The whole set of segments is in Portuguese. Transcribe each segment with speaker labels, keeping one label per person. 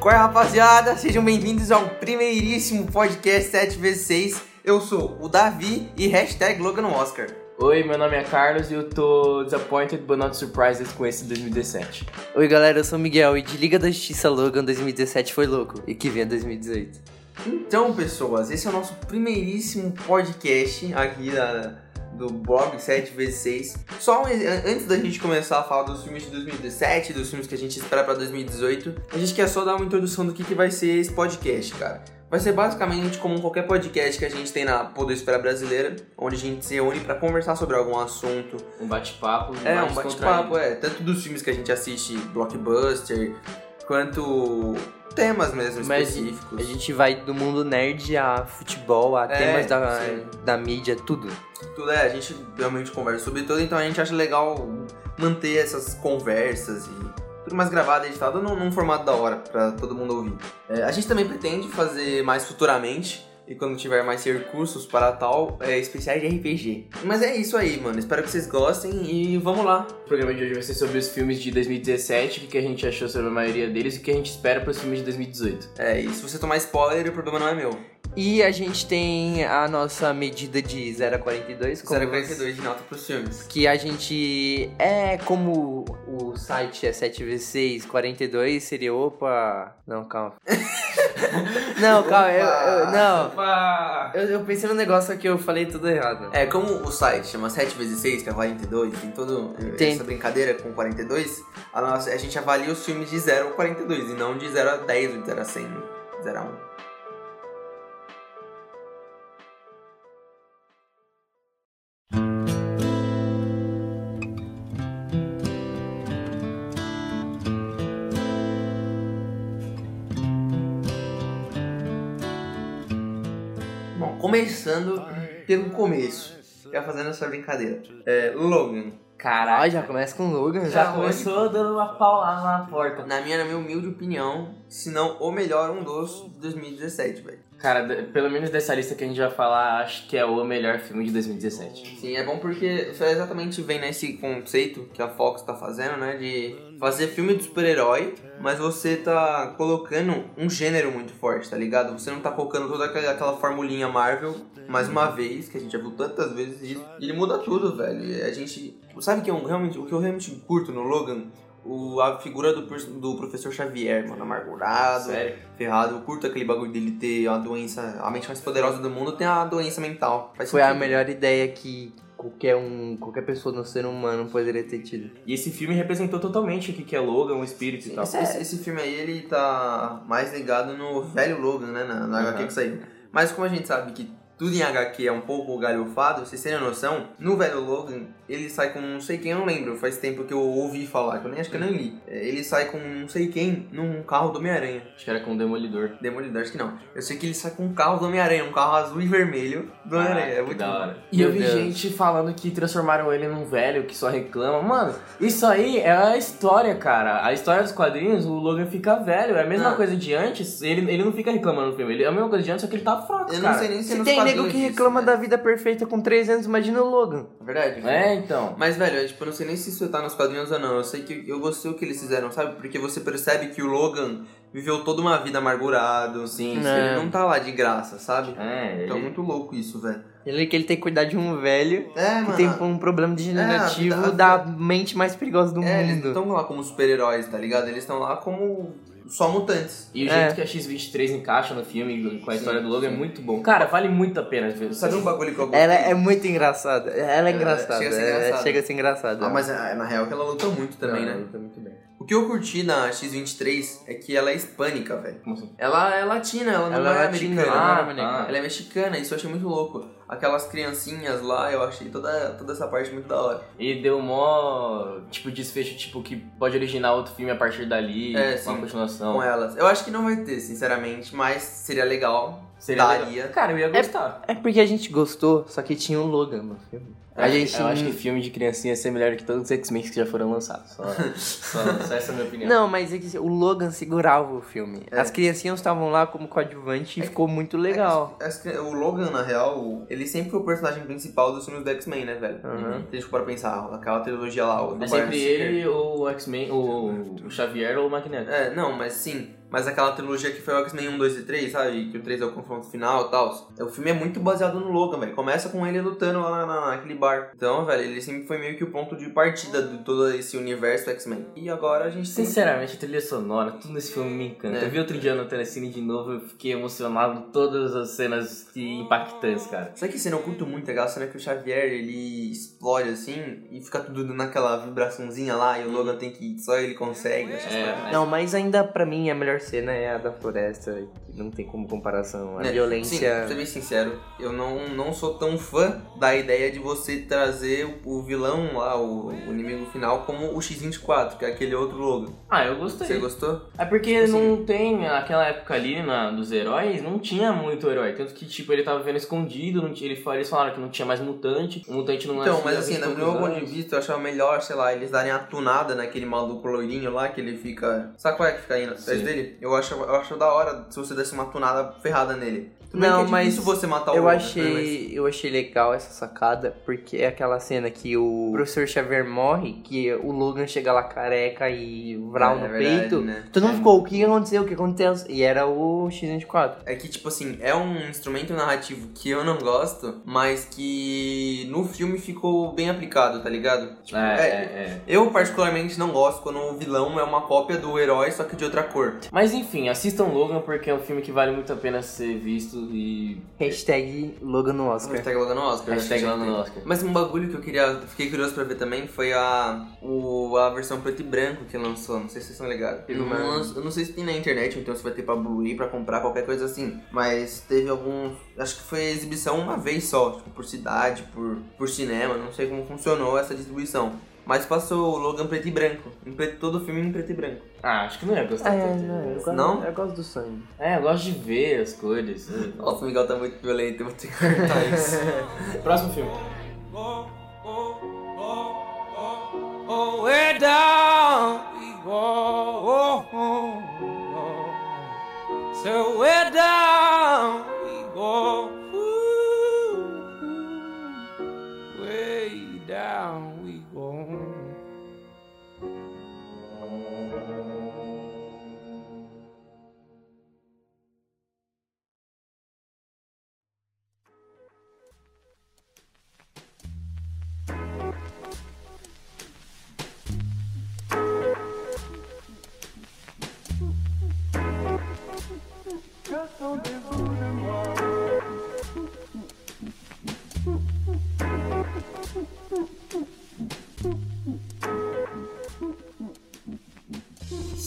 Speaker 1: Qual é, rapaziada? Sejam bem-vindos ao primeiríssimo podcast 7x6. Eu sou o Davi e hashtag Logan Oscar.
Speaker 2: Oi, meu nome é Carlos e eu tô disappointed but not surprised com esse 2017.
Speaker 3: Oi galera, eu sou o Miguel e de Liga da Justiça Logan 2017 foi louco e que vem 2018.
Speaker 1: Então, pessoas, esse é o nosso primeiríssimo podcast aqui da, do blog 7x6. Só antes da gente começar a falar dos filmes de 2017, dos filmes que a gente espera pra 2018, a gente quer só dar uma introdução do que, que vai ser esse podcast, cara. Vai ser basicamente como qualquer podcast que a gente tem na Podosfera Brasileira, onde a gente se reúne pra conversar sobre algum assunto,
Speaker 2: Um bate-papo.
Speaker 1: É, um bate-papo, é. Tanto dos filmes que a gente assiste, blockbuster, quanto temas mesmo
Speaker 3: Mas
Speaker 1: específicos.
Speaker 3: a gente vai do mundo nerd a futebol, a
Speaker 1: É,
Speaker 3: temas da,
Speaker 1: sim.
Speaker 3: da mídia, tudo.
Speaker 1: Tudo é, a gente realmente conversa sobre tudo, então a gente acha legal manter essas conversas e tudo mais gravado editado num, num formato da hora pra todo mundo ouvir. É, a gente também pretende fazer mais futuramente. E quando tiver mais recursos para tal, é, especiais de RPG. Mas é isso aí, mano. Espero que vocês gostem e vamos lá.
Speaker 2: O programa de hoje vai ser sobre os filmes de 2017, o que que a gente achou sobre a maioria deles e o que a gente espera para os filmes de 2018.
Speaker 1: É, e se você tomar spoiler, o problema não é meu.
Speaker 3: E a gente tem a nossa medida de 0 a 42. como
Speaker 1: 042 de nota pros filmes.
Speaker 3: Que a gente é como o site é 7v6, 42 seria opa. Não, calma. não, calma, eu, eu- não. Eu, eu pensei no negócio que eu falei tudo errado.
Speaker 1: É, como o site chama 7 vezes 6, que é 42, tem toda essa brincadeira com 42, a, nossa, a gente avalia os filmes de 0 a 42 e não de 0 a 10 ou de 0 a 100, 0 a 1. Começando pelo começo, já fazendo essa brincadeira. É, Logan.
Speaker 2: Caraca,
Speaker 3: Ah, já começa com o Logan,
Speaker 2: já
Speaker 3: já.
Speaker 2: começou dando uma paulada na porta.
Speaker 1: Na minha, na minha humilde opinião, se não o melhor, um dos de 2017, velho.
Speaker 2: Cara, pelo menos dessa lista que a gente vai falar, acho que é o melhor filme de 2017.
Speaker 1: Sim, é bom porque exatamente vem nesse conceito que a Fox tá fazendo, né? De fazer filme de super-herói, mas você tá colocando um gênero muito forte, tá ligado? Você não tá colocando toda aquela, aquela formulinha Marvel, mais uma vez, que a gente já viu tantas vezes isso. E ele muda tudo, velho. A gente. Sabe que eu, realmente, o que eu realmente curto no Logan? O, a figura do, do professor Xavier, mano, amargurado,
Speaker 2: Sério?
Speaker 1: ferrado. Eu curto aquele bagulho dele ter a doença, a mente mais poderosa do mundo tem a doença mental. Faz
Speaker 3: Foi a
Speaker 1: sentido.
Speaker 3: melhor ideia que qualquer um, qualquer pessoa no ser humano poderia ter tido.
Speaker 2: E esse filme representou totalmente o que que é Logan, o espírito e tal.
Speaker 1: Esse, esse- esse filme aí, ele tá mais ligado no velho Logan, né? Na, na HQ
Speaker 2: Uhum.
Speaker 1: que saiu. Mas como a gente sabe que tudo em HQ é um pouco galhofado, vocês terem noção, no velho Logan, ele sai com não sei quem, eu não lembro, faz tempo que eu ouvi falar, que eu nem acho que eu nem li. É, Ele sai com não sei quem num carro do Homem-Aranha.
Speaker 2: Acho que era com o Demolidor.
Speaker 1: Demolidor, acho que não. Eu sei que ele sai com um carro do Homem-Aranha, um carro azul e vermelho do Homem-Aranha. É muito
Speaker 2: da hora. E
Speaker 3: Meu
Speaker 2: eu vi
Speaker 3: Deus.
Speaker 2: gente falando que transformaram ele num velho que só reclama. Mano, isso aí é a história, cara. A história dos quadrinhos, o Logan fica velho. É a mesma
Speaker 1: Ah.
Speaker 2: coisa de antes. Ele, ele não fica reclamando no filme. Ele, é a mesma coisa de antes, só que ele tá fraco,
Speaker 1: Eu
Speaker 2: cara.
Speaker 1: não sei nem se, é
Speaker 3: Se
Speaker 1: nos
Speaker 3: tem nego que reclama
Speaker 1: né?
Speaker 3: da vida perfeita com 3 anos, imagina o Logan.
Speaker 1: É verdade.
Speaker 2: É, então.
Speaker 1: Mas, velho, eu, tipo, eu não sei nem se isso tá nos quadrinhos ou não. Eu sei que eu gostei o que eles fizeram, sabe? Porque você percebe que o Logan viveu toda uma vida amargurado.
Speaker 2: Sim,
Speaker 1: Ele.
Speaker 3: É.
Speaker 1: não tá lá de graça, sabe?
Speaker 2: É,
Speaker 1: Então é
Speaker 2: ele-
Speaker 1: muito louco isso, velho.
Speaker 3: Ele que ele tem que cuidar de um velho
Speaker 1: É,
Speaker 3: que tem um problema degenerativo
Speaker 1: É, a vida-
Speaker 3: da mente mais perigosa do
Speaker 1: É, eles não
Speaker 3: mundo.
Speaker 1: estão lá como super-heróis, tá ligado? Eles estão lá como só mutantes.
Speaker 2: E o
Speaker 3: É.
Speaker 2: jeito que a X-23 encaixa no filme com a história do Logan é muito bom. Cara, vale muito a pena ver.
Speaker 1: Sabe um bagulho que eu gostei?
Speaker 3: Ela é muito engraçada. Ela é engraçada.
Speaker 1: chega a ser
Speaker 3: é-
Speaker 1: engraçada.
Speaker 3: chega a ser engraçada.
Speaker 1: Ah, mas é, na real que ela luta muito também,
Speaker 3: Não,
Speaker 1: né?
Speaker 3: ela tá muito bem.
Speaker 1: O que eu curti na X-23 é que ela é hispânica, velho.
Speaker 2: Como assim?
Speaker 1: Ela é latina, ela não
Speaker 3: Ela
Speaker 1: é
Speaker 3: é latina,
Speaker 1: americana.
Speaker 3: ela é
Speaker 2: Ah,
Speaker 3: americana.
Speaker 1: Ela é mexicana, isso eu achei muito louco. Aquelas criancinhas lá, eu achei toda, toda essa parte muito da hora.
Speaker 2: E deu mó, tipo, desfecho, tipo, que pode originar outro filme a partir dali,
Speaker 1: É,
Speaker 2: uma
Speaker 1: sim.
Speaker 2: continuação.
Speaker 1: Com elas. Eu acho que não vai ter, sinceramente, mas seria legal.
Speaker 2: Seria
Speaker 1: daria.
Speaker 2: legal. Cara, eu ia gostar.
Speaker 3: É porque a gente gostou, só que tinha o Logan no filme. A gente-
Speaker 2: Eu acho que filme de criancinha ia ser melhor que todos os X-Men que já foram lançados. Só, só, só essa é a minha opinião.
Speaker 3: Não, mas é que o Logan segurava o filme.
Speaker 1: É.
Speaker 3: As criancinhas estavam lá como coadjuvante e ficou muito legal.
Speaker 1: Acho que O Logan, na real, ele sempre foi o personagem principal dos filmes do X-Men, né, velho?
Speaker 3: Uhum.
Speaker 1: Se a gente for pensar, aquela trilogia lá, o do
Speaker 2: É sempre
Speaker 1: Barnes
Speaker 2: ele, o X-Men, o, o Xavier ou o Magneto.
Speaker 1: É, não, mas sim. Mas aquela trilogia que foi o X-Men 1, 2 e 3, sabe? Que o 3 é o confronto final e tal. O filme é muito baseado no Logan, velho. Começa com ele lutando lá na, na- naquele bar. Então, velho, ele sempre foi meio que o ponto de partida de todo esse universo X-Men. E agora a gente tem...
Speaker 2: Sinceramente, a trilha sonora, tudo nesse filme me encanta.
Speaker 1: É.
Speaker 2: Eu vi outro dia no Telecine de novo, eu fiquei emocionado com todas as cenas que- impactantes, cara.
Speaker 1: Sabe que cena eu curto muito? Aquela cena que o Xavier, ele explode assim e fica tudo naquela vibraçãozinha lá e o Logan tem que... Só ele consegue. essas
Speaker 2: É,
Speaker 1: coisas.
Speaker 3: Não, mas ainda pra mim a melhor cena é a da floresta, que não tem como comparação. A?
Speaker 1: Sim,
Speaker 3: violência.
Speaker 1: pra ser bem sincero, eu não, não sou tão fã da ideia de você trazer o, vilão lá, o, o inimigo final, como o X-24, que é aquele outro Logan.
Speaker 2: Ah, eu gostei.
Speaker 1: Você gostou?
Speaker 2: É porque não tem, naquela época ali na, dos heróis, não tinha muito herói. Tanto que, tipo, ele tava vivendo escondido, não tinha, ele, eles falaram que não tinha mais mutante, o mutante não
Speaker 1: Então, mas assim,
Speaker 2: 20
Speaker 1: no meu ponto de vista, eu achava melhor, sei lá, eles darem a tunada naquele maluco loirinho lá, que ele fica... Sabe qual é que fica aí atrás
Speaker 2: Sim.
Speaker 1: Eu acho, eu acho da hora se você desse uma tunada ferrada nele. Tudo bem
Speaker 3: Não,
Speaker 1: que é
Speaker 3: mas
Speaker 1: difícil você matar o
Speaker 3: Eu
Speaker 1: Logan,
Speaker 3: achei, eu achei legal essa sacada, porque é aquela cena que o professor Xavier morre, que o Logan chega lá careca e vral
Speaker 1: É,
Speaker 3: no
Speaker 1: é verdade,
Speaker 3: peito.
Speaker 1: né?
Speaker 3: Todo mundo ficou, o que aconteceu? O que aconteceu? E era o X24.
Speaker 1: É que, tipo assim, é um instrumento narrativo que eu não gosto, mas que no filme ficou bem aplicado, tá ligado? Tipo,
Speaker 2: É, é, é.
Speaker 1: Eu, particularmente, não gosto quando o vilão é uma cópia do herói, só que de outra cor.
Speaker 2: Mas enfim, assistam Logan porque é um filme que vale muito a pena ser visto e.
Speaker 3: Hashtag Logan no Oscar.
Speaker 1: Hashtag Logan no Oscar.
Speaker 2: Hashtag Logan no. Oscar.
Speaker 1: Mas um bagulho que eu queria, fiquei curioso pra ver também foi a, o, a versão preto e branco que lançou. Não sei se vocês estão ligados.
Speaker 3: Teve
Speaker 1: Eu
Speaker 3: uma-
Speaker 1: não, eu não sei se tem na internet, então se vai ter pra Blu-ray, pra comprar, qualquer coisa assim. Mas teve alguns. Acho que foi exibição uma vez só, tipo, por cidade, por, por cinema. Não sei como funcionou essa distribuição. Mas passou o Logan preto e branco. Em preto, todo o filme em preto e branco.
Speaker 2: Ah, acho que não ia gostar
Speaker 3: É,
Speaker 2: tanto.
Speaker 3: não, eu gosto,
Speaker 1: Não?
Speaker 3: eu gosto do sangue.
Speaker 2: É, eu gosto de ver as cores.
Speaker 1: Nossa, o Miguel tá muito violento, eu vou ter que cortar isso.
Speaker 2: Próximo filme.
Speaker 4: Oh, down we go. So way down we go. Ooh, way down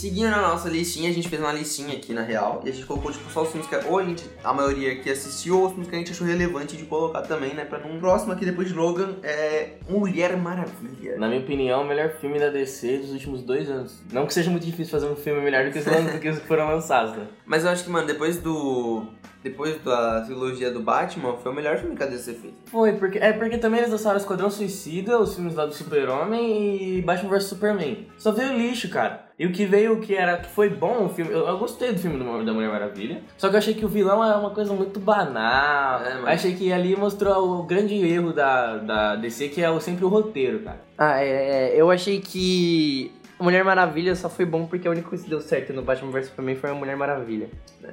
Speaker 1: Seguindo na nossa listinha, a gente fez uma listinha aqui na real. E a gente colocou tipo, só os filmes que ou a, gente, a maioria aqui assistiu, ou os filmes que a gente achou relevante de colocar também, né? Pra num próximo aqui depois de Logan é Mulher Maravilha.
Speaker 2: Na minha opinião, o melhor filme da DC dos últimos dois anos. Não que seja muito difícil fazer um filme melhor do que os, do que os que foram lançados, né?
Speaker 1: Mas eu acho que, mano, depois do. Depois da trilogia do Batman, foi o melhor filme que a DC fez.
Speaker 2: Foi, porque, é porque também eles lançaram Esquadrão Suicida, os filmes lá do Super-Homem e Batman vs Superman. Só veio lixo, cara. E o que veio, que era que foi bom o filme, eu, eu gostei do filme do- da Mulher Maravilha. Só que eu achei que o vilão era uma coisa muito banal.
Speaker 1: É, mano.
Speaker 2: achei que ali mostrou o grande erro da, da DC, que é o- sempre o roteiro, cara.
Speaker 3: Ah, é, é, eu achei que Mulher Maravilha só foi bom porque a única coisa que deu certo no Batman vs Superman foi a Mulher Maravilha.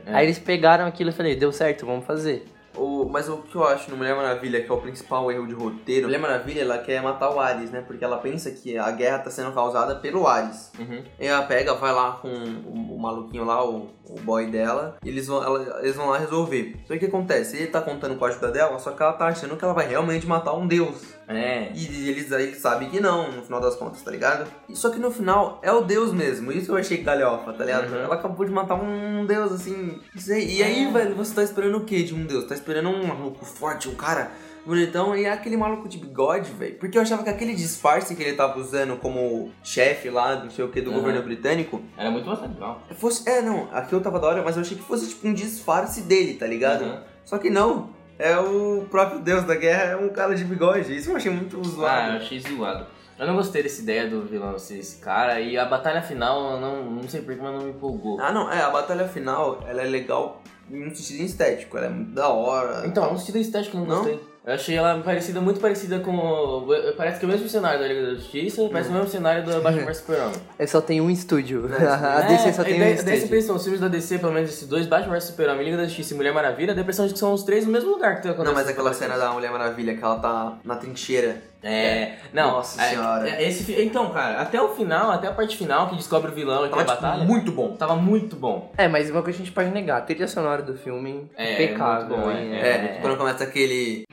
Speaker 2: É.
Speaker 3: Aí eles pegaram aquilo e falei, deu certo, vamos fazer.
Speaker 1: O, mas o que eu acho no Mulher Maravilha, que é o principal erro de roteiro, Mulher Maravilha ela quer matar o Ares, né? Porque ela pensa que a guerra tá sendo causada pelo Ares.
Speaker 2: Uhum.
Speaker 1: E ela pega, vai lá com o, o maluquinho lá, o, o boy dela, e eles vão, ela- eles vão lá resolver. Só que o que acontece? Ele tá contando com a ajuda dela, só que ela tá achando que ela vai realmente matar um deus.
Speaker 2: É.
Speaker 1: E eles, eles sabem que não, no final das contas, tá ligado? Só que no final é o deus mesmo, isso eu achei galhofa, tá ligado?
Speaker 2: Uhum.
Speaker 1: Ela acabou de matar um deus, assim. aí. E aí, velho, você tá esperando o que de um deus? Tá esperando um maluco forte, um cara bonitão e é aquele maluco de bigode, velho. Porque eu achava que aquele disfarce que ele tava usando como chefe lá, não sei o que, do
Speaker 2: Uhum.
Speaker 1: governo britânico,
Speaker 2: Era muito mais legal.
Speaker 1: fosse. É, não, aquilo tava da hora, mas eu achei que fosse tipo um disfarce dele, tá ligado?
Speaker 2: Uhum.
Speaker 1: Só que não. É o próprio deus da guerra, é um cara de bigode. Isso eu achei muito
Speaker 2: Ah, eu
Speaker 1: zoado.
Speaker 2: achei zoado. Eu não gostei dessa ideia do vilão ser esse cara. E a batalha final, eu não, não sei porquê, mas não me empolgou.
Speaker 1: Ah, não, é, a batalha final, ela é legal em um sentido estético, ela é muito da hora.
Speaker 2: Então, no sentido estético eu não,
Speaker 1: Não?
Speaker 2: gostei. Eu achei ela parecida, muito parecida com. Parece que é o mesmo cenário da Liga da Justiça, parece o mesmo cenário do Batman vs Superman.
Speaker 3: É só tem um estúdio.
Speaker 1: É,
Speaker 3: a DC só
Speaker 2: É,
Speaker 3: tem
Speaker 2: e
Speaker 3: um
Speaker 2: daí- daí você
Speaker 3: estúdio.
Speaker 2: pensa, os filmes da DC, pelo menos esses dois, Batman vs Superman, Liga da Justiça e Mulher Maravilha, dá a impressão de que são os três no mesmo lugar que tem
Speaker 1: Não, mas aquela cena da Mulher Maravilha, que ela tá na trincheira.
Speaker 2: É, não.
Speaker 1: Nossa
Speaker 2: é-
Speaker 1: senhora.
Speaker 2: é- esse, então, cara, até o final, até a parte final, que descobre o vilão e tem
Speaker 1: Tava,
Speaker 2: a
Speaker 1: tipo,
Speaker 2: batalha,
Speaker 1: muito bom.
Speaker 2: tava muito bom.
Speaker 3: É, mas uma coisa que a gente pode negar, a trilha sonora do filme
Speaker 2: É,
Speaker 3: impecável.
Speaker 2: muito bom,
Speaker 3: hein?
Speaker 2: é.
Speaker 1: É, quando começa aquele.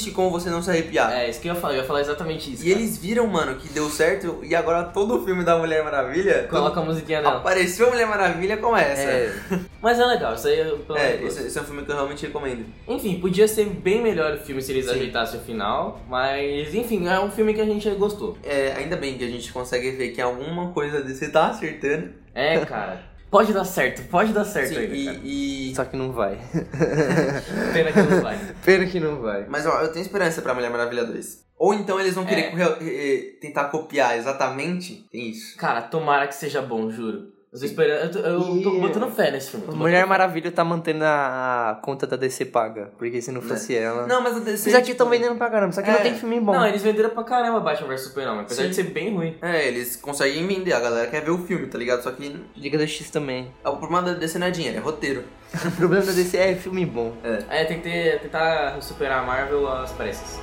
Speaker 1: Existe como você não se arrepiar.
Speaker 2: É, isso que eu ia falar, eu ia falar exatamente isso.
Speaker 1: E
Speaker 2: cara.
Speaker 1: eles viram, mano, que deu certo e agora todo o filme da Mulher Maravilha.
Speaker 2: Coloca a musiquinha dela.
Speaker 1: Apareceu a Mulher Maravilha com essa.
Speaker 3: É,
Speaker 2: Mas é legal, isso aí eu pelo
Speaker 1: É, esse, esse é um filme que eu realmente recomendo.
Speaker 2: Enfim, podia ser bem melhor o filme se eles
Speaker 1: Sim.
Speaker 2: ajeitassem o final, mas enfim, é um filme que a gente gostou.
Speaker 1: É, ainda bem que a gente consegue ver que alguma coisa desse tá acertando.
Speaker 2: É, cara. Pode dar certo, pode dar certo
Speaker 1: Sim,
Speaker 2: ainda,
Speaker 1: e, e-
Speaker 3: só que não vai.
Speaker 2: Pena que não vai.
Speaker 3: Pena que não vai.
Speaker 1: Mas ó, eu tenho esperança pra Mulher Maravilha 2. Ou então eles vão querer
Speaker 2: É.
Speaker 1: correr- eh, tentar copiar exatamente. Tem isso.
Speaker 2: Cara, tomara que seja bom, juro. Eu tô esperando. Eu tô, eu tô
Speaker 3: E-
Speaker 2: botando fé nesse filme.
Speaker 3: Mulher. Maravilha tá mantendo a, conta da DC paga. Porque se não fosse ela.
Speaker 1: Não, mas a DC.
Speaker 3: Vocês aqui
Speaker 1: tipo,
Speaker 3: estão vendendo pra caramba, só que
Speaker 1: É.
Speaker 3: não tem filme bom.
Speaker 2: Não, eles venderam pra caramba Batman vs Superman, apesar
Speaker 1: Sim.
Speaker 2: de ser bem ruim.
Speaker 1: É, eles conseguem vender, a galera quer ver o filme, tá ligado? Só que
Speaker 3: Liga da X também.
Speaker 1: o problema da DC não é dinheiro, é roteiro.
Speaker 3: O problema da DC é filme bom.
Speaker 2: É, tem que ter, tentar superar a Marvel às pressas.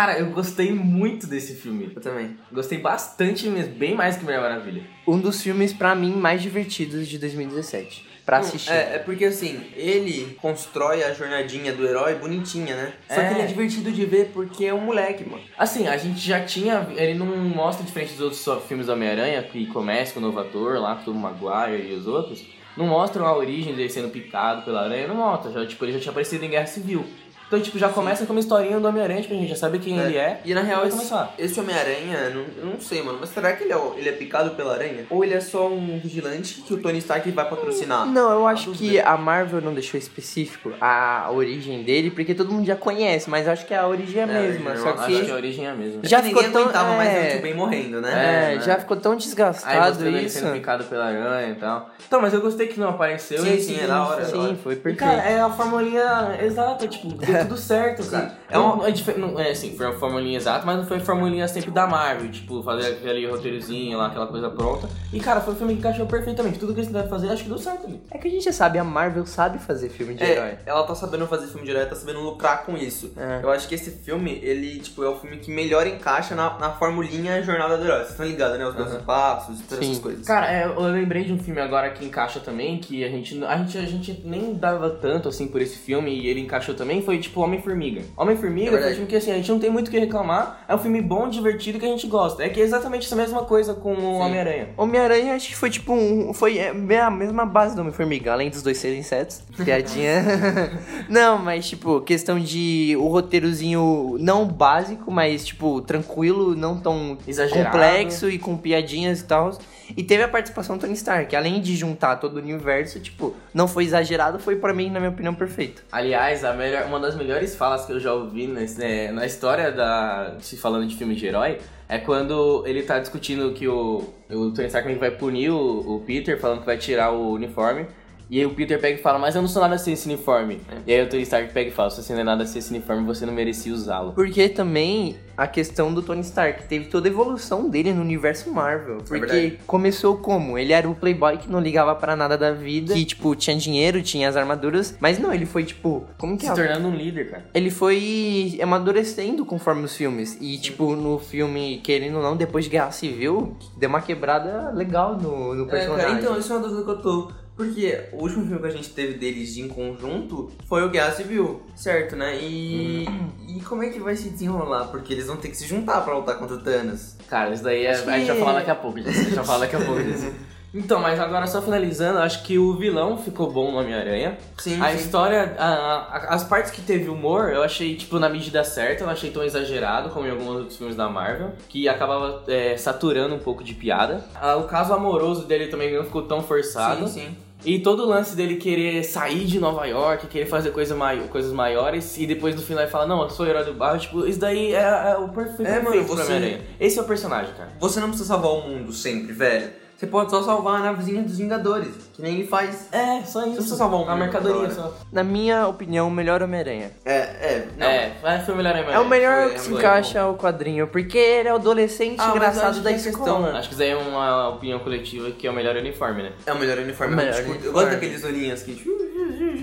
Speaker 2: Cara, eu gostei muito desse filme.
Speaker 1: Eu também.
Speaker 2: Gostei bastante mesmo, bem mais que Mulher Maravilha.
Speaker 3: Um dos filmes, pra mim, mais divertidos de 2017. Pra assistir.
Speaker 1: É, é porque assim, ele constrói a jornadinha do herói bonitinha, né? Só
Speaker 2: É.
Speaker 1: que ele é divertido de ver porque é um moleque, mano.
Speaker 2: Assim, a gente já tinha. Ele não mostra diferente dos outros filmes do Homem-Aranha, que começa com o novo ator lá, com o Maguire e os outros. Não mostram a origem dele sendo picado pela aranha, não mostra. Já, tipo, ele já tinha aparecido em Guerra Civil. Então, tipo, já começa com uma historinha do Homem-Aranha, tipo, a gente já sabe quem ele é.
Speaker 1: E na real, esse,
Speaker 2: começar.
Speaker 1: esse Homem-Aranha, não- eu não sei, mano, mas será que ele é, ele é picado pela aranha? Ou ele é só um vigilante que o Tony Stark vai patrocinar?
Speaker 3: Não, eu acho que a Marvel não deixou específico a origem dele, porque todo mundo já conhece, mas eu acho que a origem é a mesma.
Speaker 1: eu
Speaker 3: só
Speaker 2: Acho
Speaker 3: que,
Speaker 2: que a origem é a mesma.
Speaker 3: Já
Speaker 1: ninguém
Speaker 3: ficou tão-
Speaker 1: aguentava mais
Speaker 3: é.
Speaker 1: ver o Tio Ben morrendo, né?
Speaker 3: é,
Speaker 2: né?
Speaker 3: já ficou tão
Speaker 2: Aí
Speaker 3: desgastado
Speaker 2: ele
Speaker 3: isso.
Speaker 2: sendo picado pela aranha e tal. Então, mas eu gostei que não apareceu.
Speaker 1: Sim,
Speaker 2: e
Speaker 1: sim,
Speaker 2: que-
Speaker 1: é da hora, é da
Speaker 3: Sim,
Speaker 1: hora.
Speaker 3: foi
Speaker 2: E,
Speaker 3: perfeito.
Speaker 2: cara, é a formulinha exata, tipo, tudo certo, cara.
Speaker 1: É uma-
Speaker 2: é, não, é assim, foi uma formulinha exata, mas não foi a formulinha sempre da Marvel, tipo, fazer aquele roteirozinho lá, aquela coisa pronta. E, cara, foi um filme que encaixou perfeitamente. Tudo que eles tentaram fazer, acho que deu certo ali.
Speaker 3: É que a gente já sabe, a Marvel sabe fazer filme de
Speaker 1: É,
Speaker 3: herói.
Speaker 1: ela tá sabendo fazer filme de herói, tá sabendo lucrar com isso.
Speaker 3: É.
Speaker 1: Eu acho que esse filme, ele, tipo, é o filme que melhor encaixa na, na formulinha Jornada do Herói. Vocês estão ligados, né? Os dois
Speaker 2: Aham.
Speaker 1: passos, todas
Speaker 3: Sim.
Speaker 1: essas coisas.
Speaker 2: Cara, é, eu lembrei de um filme agora que encaixa também, que a gente, a gente, a gente nem dava tanto assim por esse filme e ele encaixou também, foi tipo Homem-Formiga.
Speaker 1: É
Speaker 2: Homem-Formiga foi um
Speaker 1: verdade.
Speaker 2: filme que assim, a gente não tem muito o que reclamar, é um filme bom, divertido que a gente gosta. É que é exatamente essa mesma coisa com o Homem-Aranha.
Speaker 3: Homem-Aranha acho que foi tipo um. Foi é, a mesma base do Homem-Formiga, além dos dois serem insetos. Piadinha. não, mas tipo, questão de o roteirozinho não básico, mas tipo, tranquilo, não tão
Speaker 2: Exagerado.
Speaker 3: complexo e com piadinhas e tal. E teve a participação do Tony Stark, além de juntar todo o universo, tipo, não foi exagerado, foi pra mim, na minha opinião, perfeito.
Speaker 2: Aliás, a melhor, uma das melhores falas que eu já ouvi nesse- né, na história da. se falando de filme de herói é quando ele tá discutindo que o, o Tony Stark vai punir o, o Peter, falando que vai tirar o uniforme. E aí o Peter pega e fala, mas eu não sou nada sem esse uniforme. E aí o Tony Stark pega e fala, se você não é nada sem esse uniforme, você não merecia usá-lo.
Speaker 3: Porque também a questão do Tony Stark teve toda a evolução dele no universo Marvel. Porque
Speaker 1: verdade.
Speaker 3: começou como? Ele era o playboy que não ligava pra nada da vida, que tipo tinha dinheiro, tinha as armaduras, mas não, ele foi tipo, como que
Speaker 2: Se
Speaker 3: é?
Speaker 2: tornando um líder, cara.
Speaker 3: Ele foi amadurecendo conforme os filmes. E, tipo, no filme, querendo ou não, depois de Guerra Civil, deu uma quebrada legal no, no
Speaker 1: É,
Speaker 3: personagem.
Speaker 1: cara, então, isso é uma dúvida que eu tô. Porque o último filme que a gente teve deles em conjunto foi o Guerra Civil, certo, né? E, e como é que vai se desenrolar? Porque eles vão ter que se juntar pra lutar contra o Thanos.
Speaker 2: Cara, isso daí é,
Speaker 3: Acho
Speaker 2: a gente vai
Speaker 3: que-
Speaker 2: falar daqui a pouco, gente. A gente vai falar daqui a pouco disso. Então, mas agora só finalizando, acho que o vilão ficou bom no Homem-Aranha.
Speaker 1: Sim,
Speaker 2: A
Speaker 1: sim.
Speaker 2: história, a- a- as partes que teve humor, eu achei, tipo, na medida certa, eu não achei tão exagerado como em alguns outros filmes da Marvel, que acabava é, saturando um pouco de piada. Ah, o caso amoroso dele também não ficou tão forçado.
Speaker 1: Sim, sim.
Speaker 2: E todo o lance dele querer sair de Nova York, querer fazer coisa mai- coisas maiores, e depois no final ele fala, não, eu sou o herói do bairro, tipo, isso daí é, é o perfeito,
Speaker 1: É, mano,
Speaker 2: perfeito pra
Speaker 1: você-
Speaker 2: Homem-Aranha. Esse é o personagem, cara.
Speaker 1: Você não precisa salvar o mundo sempre, velho. Você pode só salvar a navezinha dos Vingadores, que nem ele faz.
Speaker 2: É, só isso.
Speaker 1: precisa salvar um
Speaker 2: A
Speaker 1: mundo
Speaker 2: mercadoria só.
Speaker 3: Na minha opinião, o melhor Homem-Aranha.
Speaker 1: É, é, não.
Speaker 2: É, vai- foi o melhor Homem-Aranha.
Speaker 3: É o melhor
Speaker 1: foi,
Speaker 3: que se
Speaker 1: foi
Speaker 3: encaixa ao quadrinho, porque ele é o adolescente
Speaker 1: Ah,
Speaker 3: engraçado da escola.
Speaker 1: questão-
Speaker 2: Acho que isso aí é uma opinião coletiva que é o melhor uniforme, né?
Speaker 1: É o melhor uniforme.
Speaker 3: O melhor
Speaker 1: tipo, Eu
Speaker 3: uniforme.
Speaker 1: gosto daqueles olhinhos que.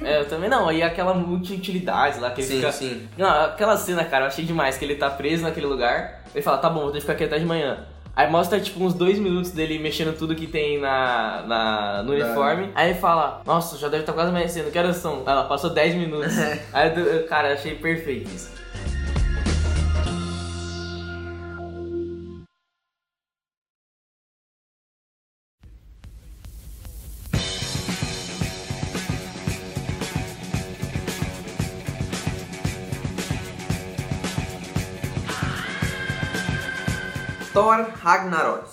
Speaker 2: É, eu também não. E aquela multi-utilidade lá que ele
Speaker 1: Sim,
Speaker 2: fica.
Speaker 1: sim.
Speaker 2: Não, aquela cena, cara, eu achei demais, que ele tá preso naquele lugar. Ele fala, tá bom, vou ter que ficar aqui até de manhã. Aí mostra, tipo, uns dois minutos dele mexendo tudo que tem na, na, no uniforme. Aí ele fala, nossa, já deve estar quase amanhecendo, que horas são? Ela passou 10 minutos. Aí, cara, achei perfeito isso.
Speaker 1: Thor Ragnarok.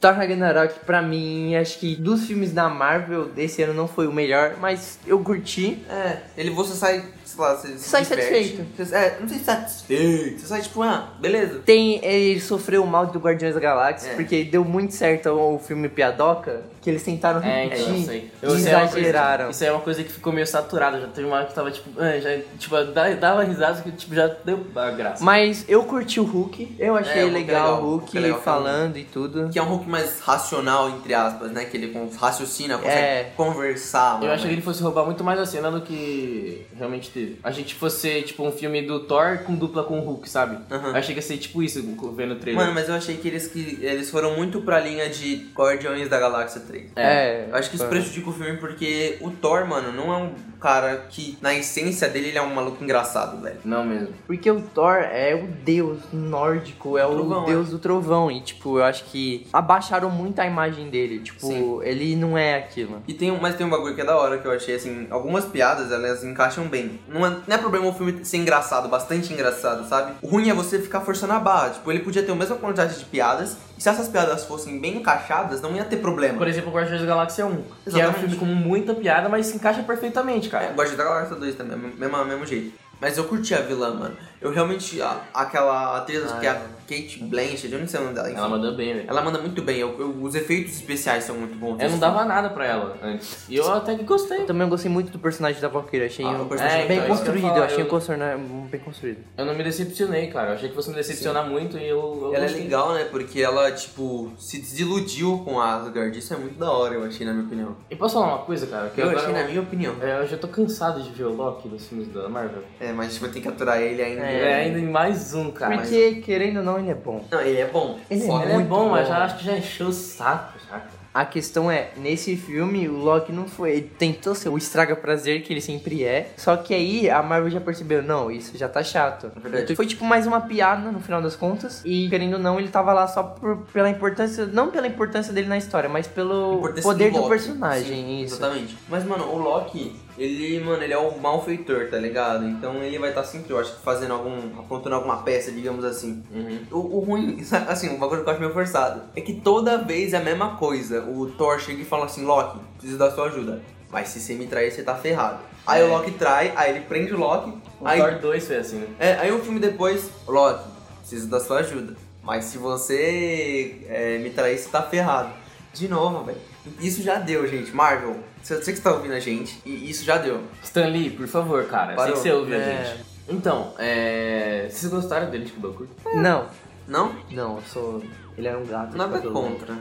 Speaker 3: Thor Ragnarok, pra mim, acho que dos filmes da Marvel desse ano não foi o melhor, mas eu curti.
Speaker 1: É, ele você sai, sei lá, você se
Speaker 3: Sai satisfeito.
Speaker 1: Você- é, não sei se satisfeito. Você sai tipo, ah, beleza.
Speaker 3: Tem, ele sofreu o mal do Guardiões da Galáxia,
Speaker 1: É.
Speaker 3: porque deu muito certo o filme Piadoca, que eles tentaram
Speaker 2: É, então, eu
Speaker 3: repetir
Speaker 2: sei.
Speaker 3: e
Speaker 2: Eu sei, é coisa-
Speaker 3: exageraram.
Speaker 2: Isso aí é uma coisa que ficou meio saturada. Já teve uma hora que tava, tipo, ah, já, tipo, da- dava risada que, tipo, já deu a graça.
Speaker 3: Mas eu curti o Hulk, eu achei
Speaker 1: É, o Hulk é
Speaker 3: legal,
Speaker 1: legal,
Speaker 3: o Hulk
Speaker 1: é legal,
Speaker 3: falando e tudo.
Speaker 1: Que é um Hulk mais racional, entre aspas, né? Que ele raciocina, consegue
Speaker 3: É.
Speaker 1: conversar.
Speaker 2: Eu
Speaker 1: mano.
Speaker 2: achei que ele fosse roubar muito mais a cena do que realmente teve. Achei que fosse, tipo, um filme do Thor com dupla com o Hulk, sabe? Eu achei que ia ser tipo isso, vendo o trailer.
Speaker 1: Mano, mas eu achei que eles, que eles foram muito pra linha de Guardiões da Galáxia 3.
Speaker 3: É,
Speaker 1: Eu acho que isso prejudica o filme porque o Thor, mano, não é um cara que, na essência dele, ele é um maluco engraçado, velho.
Speaker 2: Não mesmo.
Speaker 3: Porque o Thor é o deus nórdico, é o
Speaker 1: Trovão,
Speaker 3: deus do trovão. E, tipo, eu acho que abaixaram muito a imagem dele. Tipo,
Speaker 1: Sim.
Speaker 3: ele não é aquilo.
Speaker 1: E tem, um- mas tem um bagulho que é da hora que eu achei, assim, algumas piadas, elas encaixam bem. Não é, não é problema o filme ser engraçado, bastante engraçado, sabe? O ruim é você ficar forçando a barra. Tipo, ele podia ter a mesma quantidade de piadas, e se essas piadas fossem bem encaixadas, não ia ter problema.
Speaker 2: Por exemplo, Guardiões da Galáxia 1, que é um
Speaker 1: Exatamente.
Speaker 2: filme com muita piada, mas se encaixa perfeitamente,
Speaker 1: É,
Speaker 2: cara.
Speaker 1: Guardiões da Galáxia 2 também, mesmo, mesmo jeito. Mas eu curti a vilã, mano. Eu realmente, a- aquela atriz, acho que é a Kate Blanchett, eu não sei o nome dela, enfim.
Speaker 2: Ela mandou bem, velho.
Speaker 1: Ela manda muito bem, eu- eu- os efeitos especiais são muito bons.
Speaker 2: Eu não dava nada pra ela antes. E eu até que gostei.
Speaker 3: Eu também gostei muito do personagem da Valkyrie. Achei
Speaker 1: Ah,
Speaker 3: um
Speaker 1: o personagem
Speaker 2: É,
Speaker 3: bem
Speaker 2: então, eu
Speaker 3: construído. Eu
Speaker 2: falar,
Speaker 3: achei
Speaker 2: eu-
Speaker 3: um personagem bem construído.
Speaker 2: Eu não me decepcionei, cara. Eu achei que fosse me decepcionar muito e eu, eu
Speaker 1: Ela é
Speaker 2: gostei.
Speaker 1: legal, né? Porque ela, tipo, se desiludiu com a Asgard. Isso é muito da hora, eu achei, na minha opinião.
Speaker 2: E posso falar uma coisa, cara? Que
Speaker 1: Eu
Speaker 2: agora
Speaker 1: achei, na minha opinião.
Speaker 2: É, eu já tô cansado de ver o Loki nos filmes da Marvel.
Speaker 1: É, mas tipo, tem que aturar ele ainda.
Speaker 2: É, ainda em mais um, cara.
Speaker 3: Porque, querendo ou não, ele é bom.
Speaker 1: Não, ele é bom.
Speaker 3: Ele é
Speaker 1: Só
Speaker 2: é
Speaker 3: muito
Speaker 2: bom, mas
Speaker 3: bom.
Speaker 2: já acho que já encheu o saco, já, cara.
Speaker 3: A questão é, nesse filme, o Loki não foi. Ele tentou ser o estraga prazer que ele sempre é. Só que aí a Marvel já percebeu, não, isso já tá chato.
Speaker 1: É verdade.
Speaker 3: Foi tipo mais uma piada no final das contas. E querendo ou não, ele tava lá só por- pela importância. Não pela importância dele na história, mas pelo poder do,
Speaker 1: Loki.
Speaker 3: personagem.
Speaker 1: Sim,
Speaker 3: isso.
Speaker 1: Exatamente. Mas, mano, o Loki, ele, mano, ele é o malfeitor, tá ligado? Então ele vai estar sempre, eu acho fazendo algum. aprontando alguma peça, digamos assim. O, o ruim, assim, o bagulho que eu acho meio forçado, é que toda vez é a mesma coisa. O Thor chega e fala assim, Loki, preciso da sua ajuda. Mas se você me trair, você tá ferrado. Aí
Speaker 2: É.
Speaker 1: o Loki trai, aí ele prende o Loki.
Speaker 2: O
Speaker 1: aí,
Speaker 2: Thor 2 foi assim, né?
Speaker 1: é, aí um filme depois, Loki, preciso da sua ajuda. Mas se você é, me trair, você tá ferrado. De novo, velho. Isso já deu, gente. Marvel, você você que está ouvindo a gente, e isso já deu.
Speaker 2: Stan Lee, por favor, cara. Eu sei
Speaker 1: Parou.
Speaker 2: que você ouve a
Speaker 3: É.
Speaker 2: gente. Então, é... Vocês gostaram dele de cabelo curto?
Speaker 3: Não,
Speaker 1: Não?
Speaker 3: não, eu sou. Ele era um gato. de
Speaker 1: Nada
Speaker 3: longo.
Speaker 1: contra.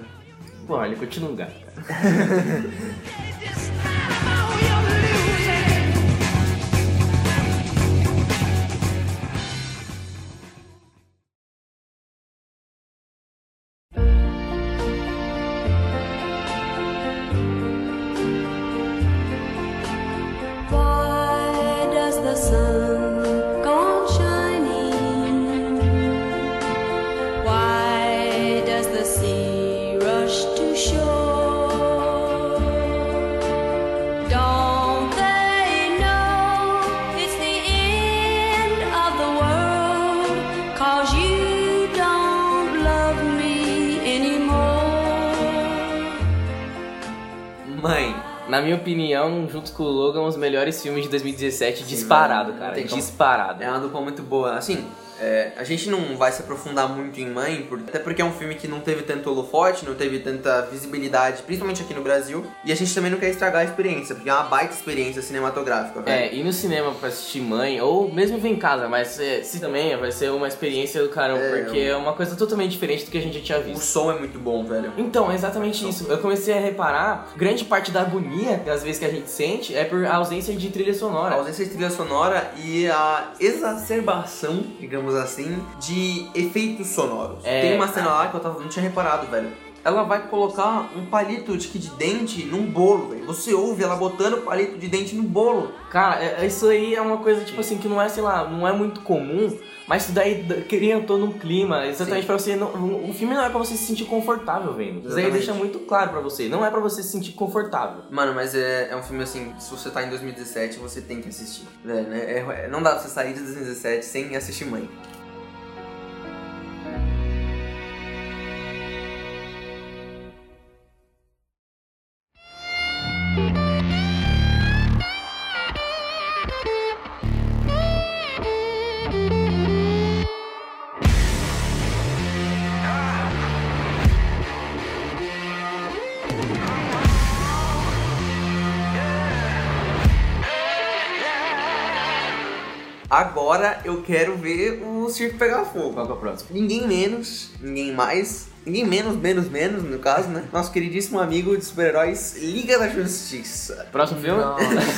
Speaker 2: Bom, ele continua um gato, cara. Na minha opinião, junto com o Logan, os melhores filmes de 2017 disparado,
Speaker 1: não
Speaker 2: cara.
Speaker 1: tem.
Speaker 2: Disparado.
Speaker 1: É uma dupla muito boa. Assim, é, a gente não vai se aprofundar muito em Mãe, por- até porque é um filme que não teve tanto holofote, não teve tanta visibilidade, principalmente aqui no Brasil. E a gente também não quer estragar a experiência, porque é uma baita experiência cinematográfica, velho.
Speaker 2: É, ir no cinema pra assistir Mãe, ou mesmo vir em casa, mas é, se também vai ser uma experiência do caramba,
Speaker 1: É,
Speaker 2: porque é uma coisa totalmente diferente do que a gente já tinha
Speaker 1: O
Speaker 2: visto.
Speaker 1: som é muito bom, velho.
Speaker 2: Então, é exatamente isso. Eu comecei a reparar, grande parte da agonia, que às vezes que a gente sente, é por ausência de trilha
Speaker 1: A
Speaker 2: sonora.
Speaker 1: ausência de trilha sonora e a exacerbação, digamos assim, de efeitos sonoros.
Speaker 2: É.
Speaker 1: Tem uma cena lá que eu tava, não tinha reparado, velho. Ela vai colocar um palito de, de dente num bolo, velho. Você ouve ela botando o palito de dente no bolo.
Speaker 2: Cara, é- isso aí é uma coisa, tipo assim, que não é, sei lá, não é muito comum, mas isso daí cria todo um clima, exatamente pra você. Não, o filme não é pra você se sentir confortável vendo. Isso daí deixa muito claro pra você. Não é pra você se sentir confortável.
Speaker 1: Mano, mas é, é um filme assim, se você tá em 2017, você tem que assistir. Velho, né? É- é- não dá pra você sair de 2017 sem assistir Mãe. Agora eu quero ver o circo pegar fogo.
Speaker 2: Qual que é o próximo?
Speaker 1: Ninguém menos, ninguém mais, ninguém menos, menos, menos, no caso, né? Nosso queridíssimo amigo de super-heróis, Liga da Justiça.
Speaker 2: Próximo filme?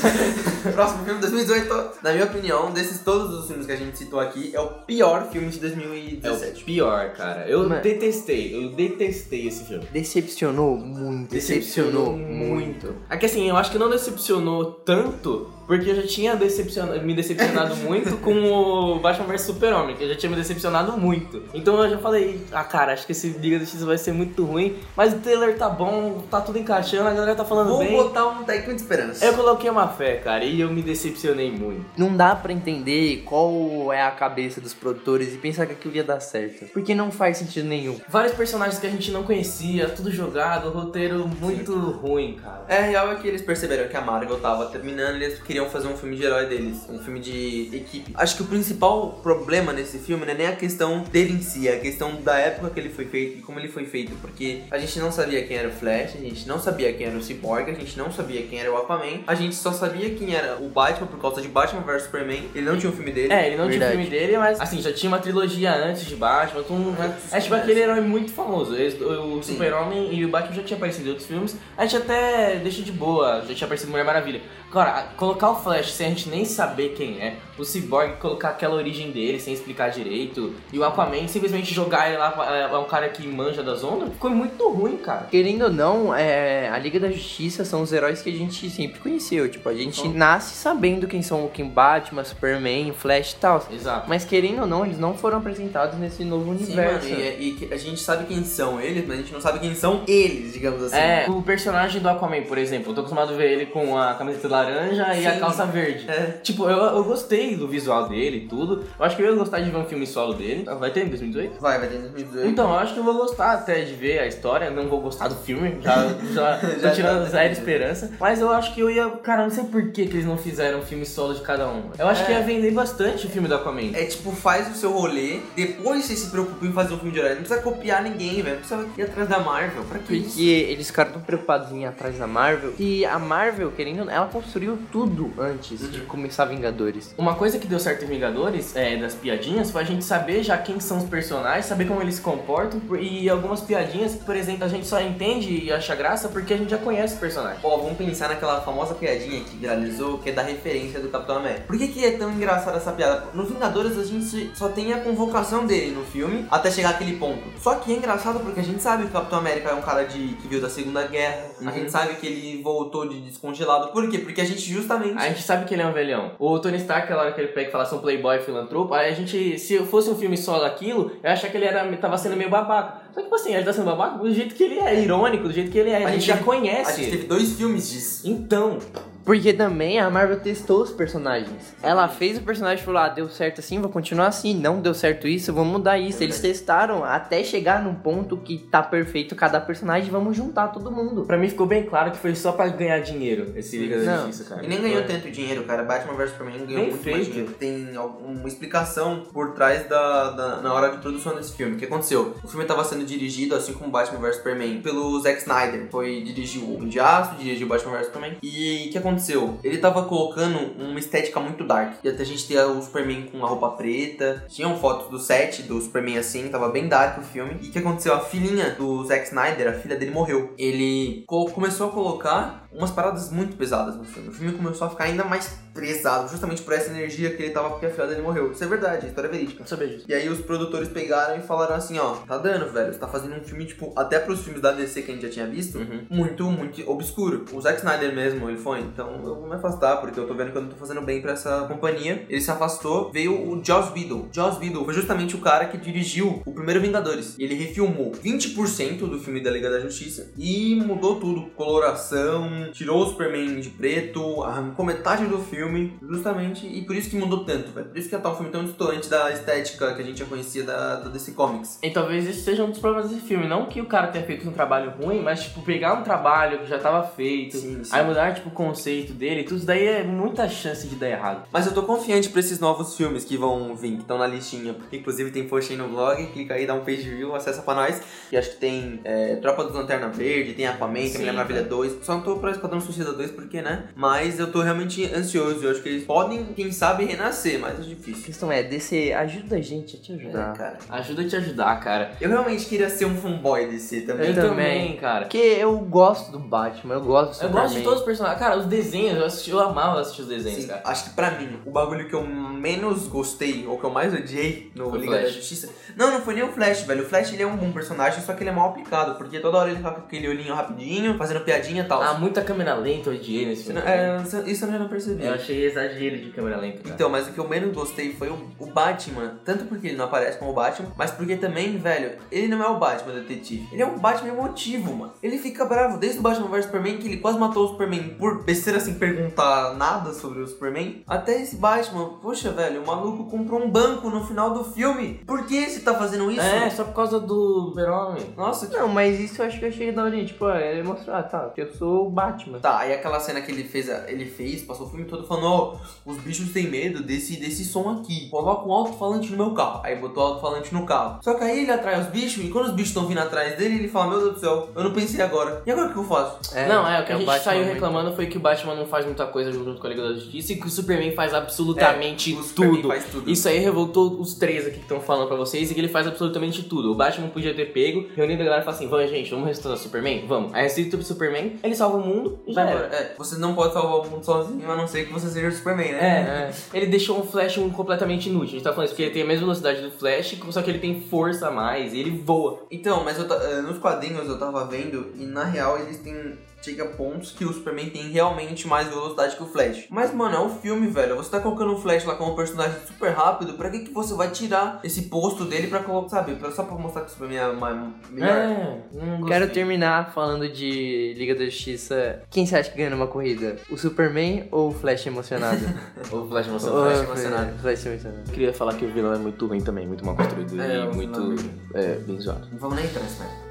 Speaker 1: Próximo filme, 2018, na minha opinião, desses todos os filmes que a gente citou aqui, é o pior filme de
Speaker 2: É o
Speaker 1: 2017.
Speaker 2: pior, cara. Eu
Speaker 3: Mano.
Speaker 2: detestei, eu detestei esse filme.
Speaker 3: Decepcionou muito. Decepcionou muito.
Speaker 2: É que assim, eu acho que não decepcionou tanto, porque eu já tinha decepciona- me decepcionado muito com o Batman vs Super-Homem, que eu já tinha me decepcionado muito. Então eu já falei, ah cara, acho que esse Liga da Justiça vai ser muito ruim, mas o trailer tá bom, tá tudo encaixando, a galera tá falando
Speaker 1: Vou
Speaker 2: bem.
Speaker 1: botar um técnico de esperança.
Speaker 2: Eu coloquei uma fé, cara, e eu me decepcionei muito.
Speaker 3: Não dá pra entender qual é a cabeça dos produtores e pensar que aquilo ia dar certo. Porque não faz sentido nenhum.
Speaker 2: Vários personagens que a gente não conhecia, tudo jogado, roteiro muito ruim, cara.
Speaker 1: É, real é que eles perceberam que a Marvel tava terminando e eles queriam fazer um filme de herói deles, um filme de equipe. Acho que o principal problema nesse filme não é nem a questão dele em si, é a questão da época que ele foi feito e como ele foi feito, porque a gente não sabia quem era o Flash, a gente não sabia quem era o Cyborg, a gente não sabia quem era o Aquaman, a gente só sabia quem era o Batman por causa de Batman vs Superman, ele não tinha um filme dele.
Speaker 2: É, ele não tinha o
Speaker 3: Verdade.
Speaker 2: filme dele, mas assim, já tinha uma trilogia antes de Batman. Então, é tipo aquele herói muito famoso. O. Super-Homem e o Batman já tinha aparecido em outros filmes. A gente até deixa de boa, já tinha aparecido Mulher Maravilha. Agora, a- colocar o Flash sem a gente nem saber quem é, o Cyborg colocar aquela origem dele sem explicar direito, e o Aquaman simplesmente jogar ele lá, é é um cara que manja das ondas, ficou muito ruim, cara.
Speaker 3: Querendo ou não, é, a Liga da Justiça são os heróis que a gente sempre conheceu. Tipo, a gente nasce sabendo quem são quem Batman, Superman, Flash e tal.
Speaker 2: Exato.
Speaker 3: Mas querendo ou não, eles não foram apresentados nesse novo
Speaker 1: Sim,
Speaker 3: universo.
Speaker 1: mano, e, e que a gente sabe quem são eles, mas a gente não sabe quem são eles, digamos assim.
Speaker 2: É, o personagem do Aquaman, por exemplo, eu tô acostumado a ver ele com a camiseta laranja e a Calça verde.
Speaker 1: É.
Speaker 2: Tipo, eu, eu gostei do visual dele e tudo. Eu acho que eu ia gostar de ver um filme solo dele. Vai ter em 2018?
Speaker 1: Vai, vai ter em 2018.
Speaker 2: Então, eu acho que eu vou gostar até de ver a história. Não vou gostar do filme, já, já,
Speaker 1: Já
Speaker 2: tô tirando
Speaker 1: tá.
Speaker 2: zero esperança. Mas eu acho que eu ia. Cara, não sei por que, que eles não fizeram um filme solo de cada um. Eu acho
Speaker 1: É.
Speaker 2: que ia vender bastante o filme do Aquaman.
Speaker 1: É tipo, faz o seu rolê, depois você se preocupa em fazer um filme de herói. Não precisa copiar ninguém, velho. Não precisa ir atrás da Marvel. Pra que isso?
Speaker 3: Porque eles ficaram tão preocupados em ir atrás da Marvel. E a Marvel, querendo ou não, ela construiu tudo antes de começar Vingadores.
Speaker 2: Uma coisa que deu certo em Vingadores, é, das piadinhas, foi a gente saber já quem são os personagens, saber como eles se comportam e algumas piadinhas que, por exemplo, a gente só entende e acha graça porque a gente já conhece o personagem.
Speaker 1: Ó, vamos pensar naquela famosa piadinha que viralizou, que é da referência do Capitão América. Por que, que é tão engraçada essa piada? No Vingadores a gente só tem a convocação dele no filme até chegar aquele ponto. Só que é engraçado porque a gente sabe que o Capitão América é um cara de, que veio da Segunda Guerra. A
Speaker 2: Uhum.
Speaker 1: gente sabe que ele voltou de descongelado. Por quê? Porque a gente justamente.
Speaker 2: A gente sabe que ele é um velhão. O Tony Stark, aquela hora que ele pega e fala, um playboy filantropo, aí a gente, se fosse um filme só daquilo, eu ia achar que ele era, tava sendo meio babaca. Só que, tipo assim, ele tá sendo babaca do jeito que ele é, irônico, do jeito que ele é. A, gente, já
Speaker 1: teve-
Speaker 2: conhece.
Speaker 1: A gente teve dois filmes disso.
Speaker 2: Então,
Speaker 3: Porque também a Marvel testou os personagens. Ela fez o personagem e falou: ah, deu certo assim, vou continuar assim. Não deu certo isso, vamos mudar isso. Eles testaram até chegar num ponto que tá perfeito cada personagem, vamos juntar todo mundo.
Speaker 2: Pra mim ficou bem claro que foi só pra ganhar dinheiro esse Liga da. Justiça, cara.
Speaker 1: E nem ganhou
Speaker 2: Foi.
Speaker 1: tanto dinheiro, cara. Batman vs Superman ganhou
Speaker 2: Bem
Speaker 1: muito mais dinheiro. Tem alguma explicação por trás da, da- na hora de produção desse filme. O que aconteceu? O filme estava sendo dirigido, assim como Batman vs Superman, pelo Zack Snyder. Foi dirigiu o Homem de Aço, dirigiu Batman vs Superman. E o que aconteceu? Ele tava colocando uma estética muito dark. E até a gente ter o Superman com a roupa preta. Tinham fotos do set do Superman assim, tava bem dark o filme. E o que aconteceu? A filhinha do Zack Snyder, a filha dele morreu. Ele co- começou a colocar umas paradas muito pesadas no filme. O filme começou a ficar ainda mais pesado, justamente por essa energia que ele tava porque a filha dele morreu. Isso é verdade, história é verídica.
Speaker 2: Não sabia disso.
Speaker 1: E aí os produtores pegaram e falaram assim, ó, tá dando, velho, você tá fazendo um filme, tipo, até pros filmes da DC que a gente já tinha visto,
Speaker 2: Uhum.
Speaker 1: muito, muito obscuro. O Zack Snyder mesmo, ele foi, então eu vou me afastar, porque eu tô vendo que eu não tô fazendo bem pra essa companhia. Ele se afastou, veio o Joss Whedon. Joss Whedon foi justamente o cara que dirigiu o primeiro Vingadores. Ele refilmou 20% do filme da Liga da Justiça e mudou tudo. Coloração, tirou o Superman de preto, arrancou metade do filme, justamente, e por isso que mudou tanto, velho. Por isso que tá um filme tão distante da estética que a gente já conhecia da, da DC Comics.
Speaker 2: E talvez esse seja um dos problemas desse filme. Não que o cara tenha feito um trabalho ruim, mas, tipo, pegar um trabalho que já tava feito,
Speaker 1: Sim, sim.
Speaker 2: aí mudar, tipo, o conceito dele, tudo isso daí é muita chance de dar errado.
Speaker 1: Mas eu tô confiante pra esses novos filmes que vão vir, que estão na listinha. Porque inclusive tem post aí no blog, clica aí, dá um page view, acessa pra nós. E acho que tem é, Tropa dos Lanterna Verde, tem Aquaman, tem
Speaker 2: Sim,
Speaker 1: Mulher Maravilha 2. Só não tô pra Esquadrão Suicida 2 porque, né? Mas eu tô realmente ansioso. Eu acho que eles podem, quem sabe, renascer, mas é
Speaker 3: A
Speaker 1: difícil.
Speaker 3: questão é, DC, ajuda a gente a te
Speaker 1: É,
Speaker 3: ajudar.
Speaker 1: cara.
Speaker 2: Ajuda a te ajudar, cara.
Speaker 1: Eu realmente queria ser um fanboy DC também.
Speaker 2: Eu
Speaker 3: também.
Speaker 2: também, cara.
Speaker 3: Porque eu gosto do Batman, eu gosto do
Speaker 2: Eu
Speaker 3: Superman.
Speaker 2: gosto de todos os personagens. Cara, os desenhos, eu, assisti, eu amava assistir os desenhos,
Speaker 1: Sim,
Speaker 2: cara.
Speaker 1: acho que pra mim, o bagulho que eu menos gostei, ou que eu mais odiei no
Speaker 2: Foi
Speaker 1: Liga da
Speaker 2: Flash.
Speaker 1: Justiça. Não, não foi nem o Flash, velho. O Flash ele é um bom personagem, só que ele é mal aplicado, porque toda hora ele tá com aquele olhinho rapidinho, fazendo piadinha e tal.
Speaker 2: Ah, muita câmera lenta eu odiei nesse filme.
Speaker 1: É, isso eu já não percebi.
Speaker 2: Eu achei exagero de câmera lenta, cara.
Speaker 1: Então, mas o que eu menos gostei foi o, o Batman. Tanto porque ele não aparece como o Batman, mas porque também, velho, ele não é o Batman detetive. Ele é um Batman emotivo, mano. Ele fica bravo desde o Batman vs Superman, que ele quase matou o Superman por besteira sem perguntar nada sobre o Superman. Até esse Batman, poxa, velho, o maluco comprou um banco no final do filme. Por que você tá fazendo isso?
Speaker 2: É, só por causa do Super-Homem.
Speaker 1: Nossa, que
Speaker 3: Não, mas isso eu acho que eu achei da hora. Tipo, ele mostrou, ah, tá, eu sou o Batman.
Speaker 1: Tá, aí aquela cena que ele fez, ele fez, passou o filme todo falando, ó, os bichos têm medo desse, desse som aqui. Coloca um alto-falante no meu carro. Aí botou o alto-falante no carro. Só que aí ele atrai os bichos, e quando os bichos estão vindo atrás dele, ele fala, meu Deus do céu, eu não pensei agora. E agora o que eu faço?
Speaker 2: não, é, o que a
Speaker 3: o
Speaker 2: gente
Speaker 3: Batman
Speaker 2: saiu
Speaker 3: muito-
Speaker 2: reclamando foi que o Batman não faz muita coisa junto com a Liga da Justiça e que o Superman faz absolutamente
Speaker 1: É, o Superman
Speaker 2: tudo.
Speaker 1: faz tudo.
Speaker 2: Isso aí revoltou os três aqui que estão falando pra vocês e que ele faz absolutamente tudo. O Batman podia ter pego, reunido a galera e falar assim: vamos, gente, vamos ressuscitar o Superman? Vamos. Aí ressuscita o Superman, ele salva o mundo e já
Speaker 1: Vai
Speaker 2: era.
Speaker 1: embora. É, você não pode salvar o mundo sozinho, a não ser que você seja o Superman, né?
Speaker 2: É, ele deixou um Flash um completamente inútil. A gente tá falando isso porque ele tem a mesma velocidade do Flash, só que ele tem força a mais e ele voa.
Speaker 1: Então, mas eu eh, nos quadrinhos eu tava vendo e na real eles têm. Chega a pontos que o Superman tem realmente mais velocidade que o Flash. Mas, mano, é um filme, velho. Você tá colocando o Flash lá como um personagem super rápido, pra que, que você vai tirar esse posto dele pra colocar, sabe? Só pra mostrar que o Superman é mais, melhor?
Speaker 2: É.
Speaker 3: Quero terminar falando de Liga da Justiça. Quem você acha que ganha numa corrida? O Superman ou o Flash emocionado?
Speaker 2: O Flash
Speaker 3: Ou
Speaker 2: emocionado.
Speaker 1: Flash
Speaker 3: o
Speaker 1: emocionado.
Speaker 3: Flash emocionado.
Speaker 2: Eu queria falar que o vilão é muito ruim também, muito mal construído
Speaker 1: É,
Speaker 2: e muito
Speaker 1: é
Speaker 2: é, bem zoado.
Speaker 1: Não vamos nem entrar nesse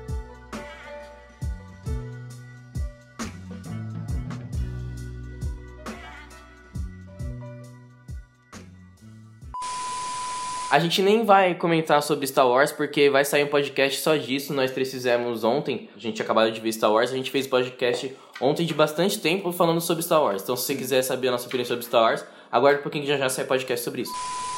Speaker 2: A gente nem vai comentar sobre Star Wars porque vai sair um podcast só disso. Nós três fizemos ontem. A gente acabou de ver Star Wars. A gente fez podcast ontem de bastante tempo falando sobre Star Wars. Então, se você quiser saber a nossa opinião sobre Star Wars, aguarde um pouquinho que já já sai podcast sobre isso.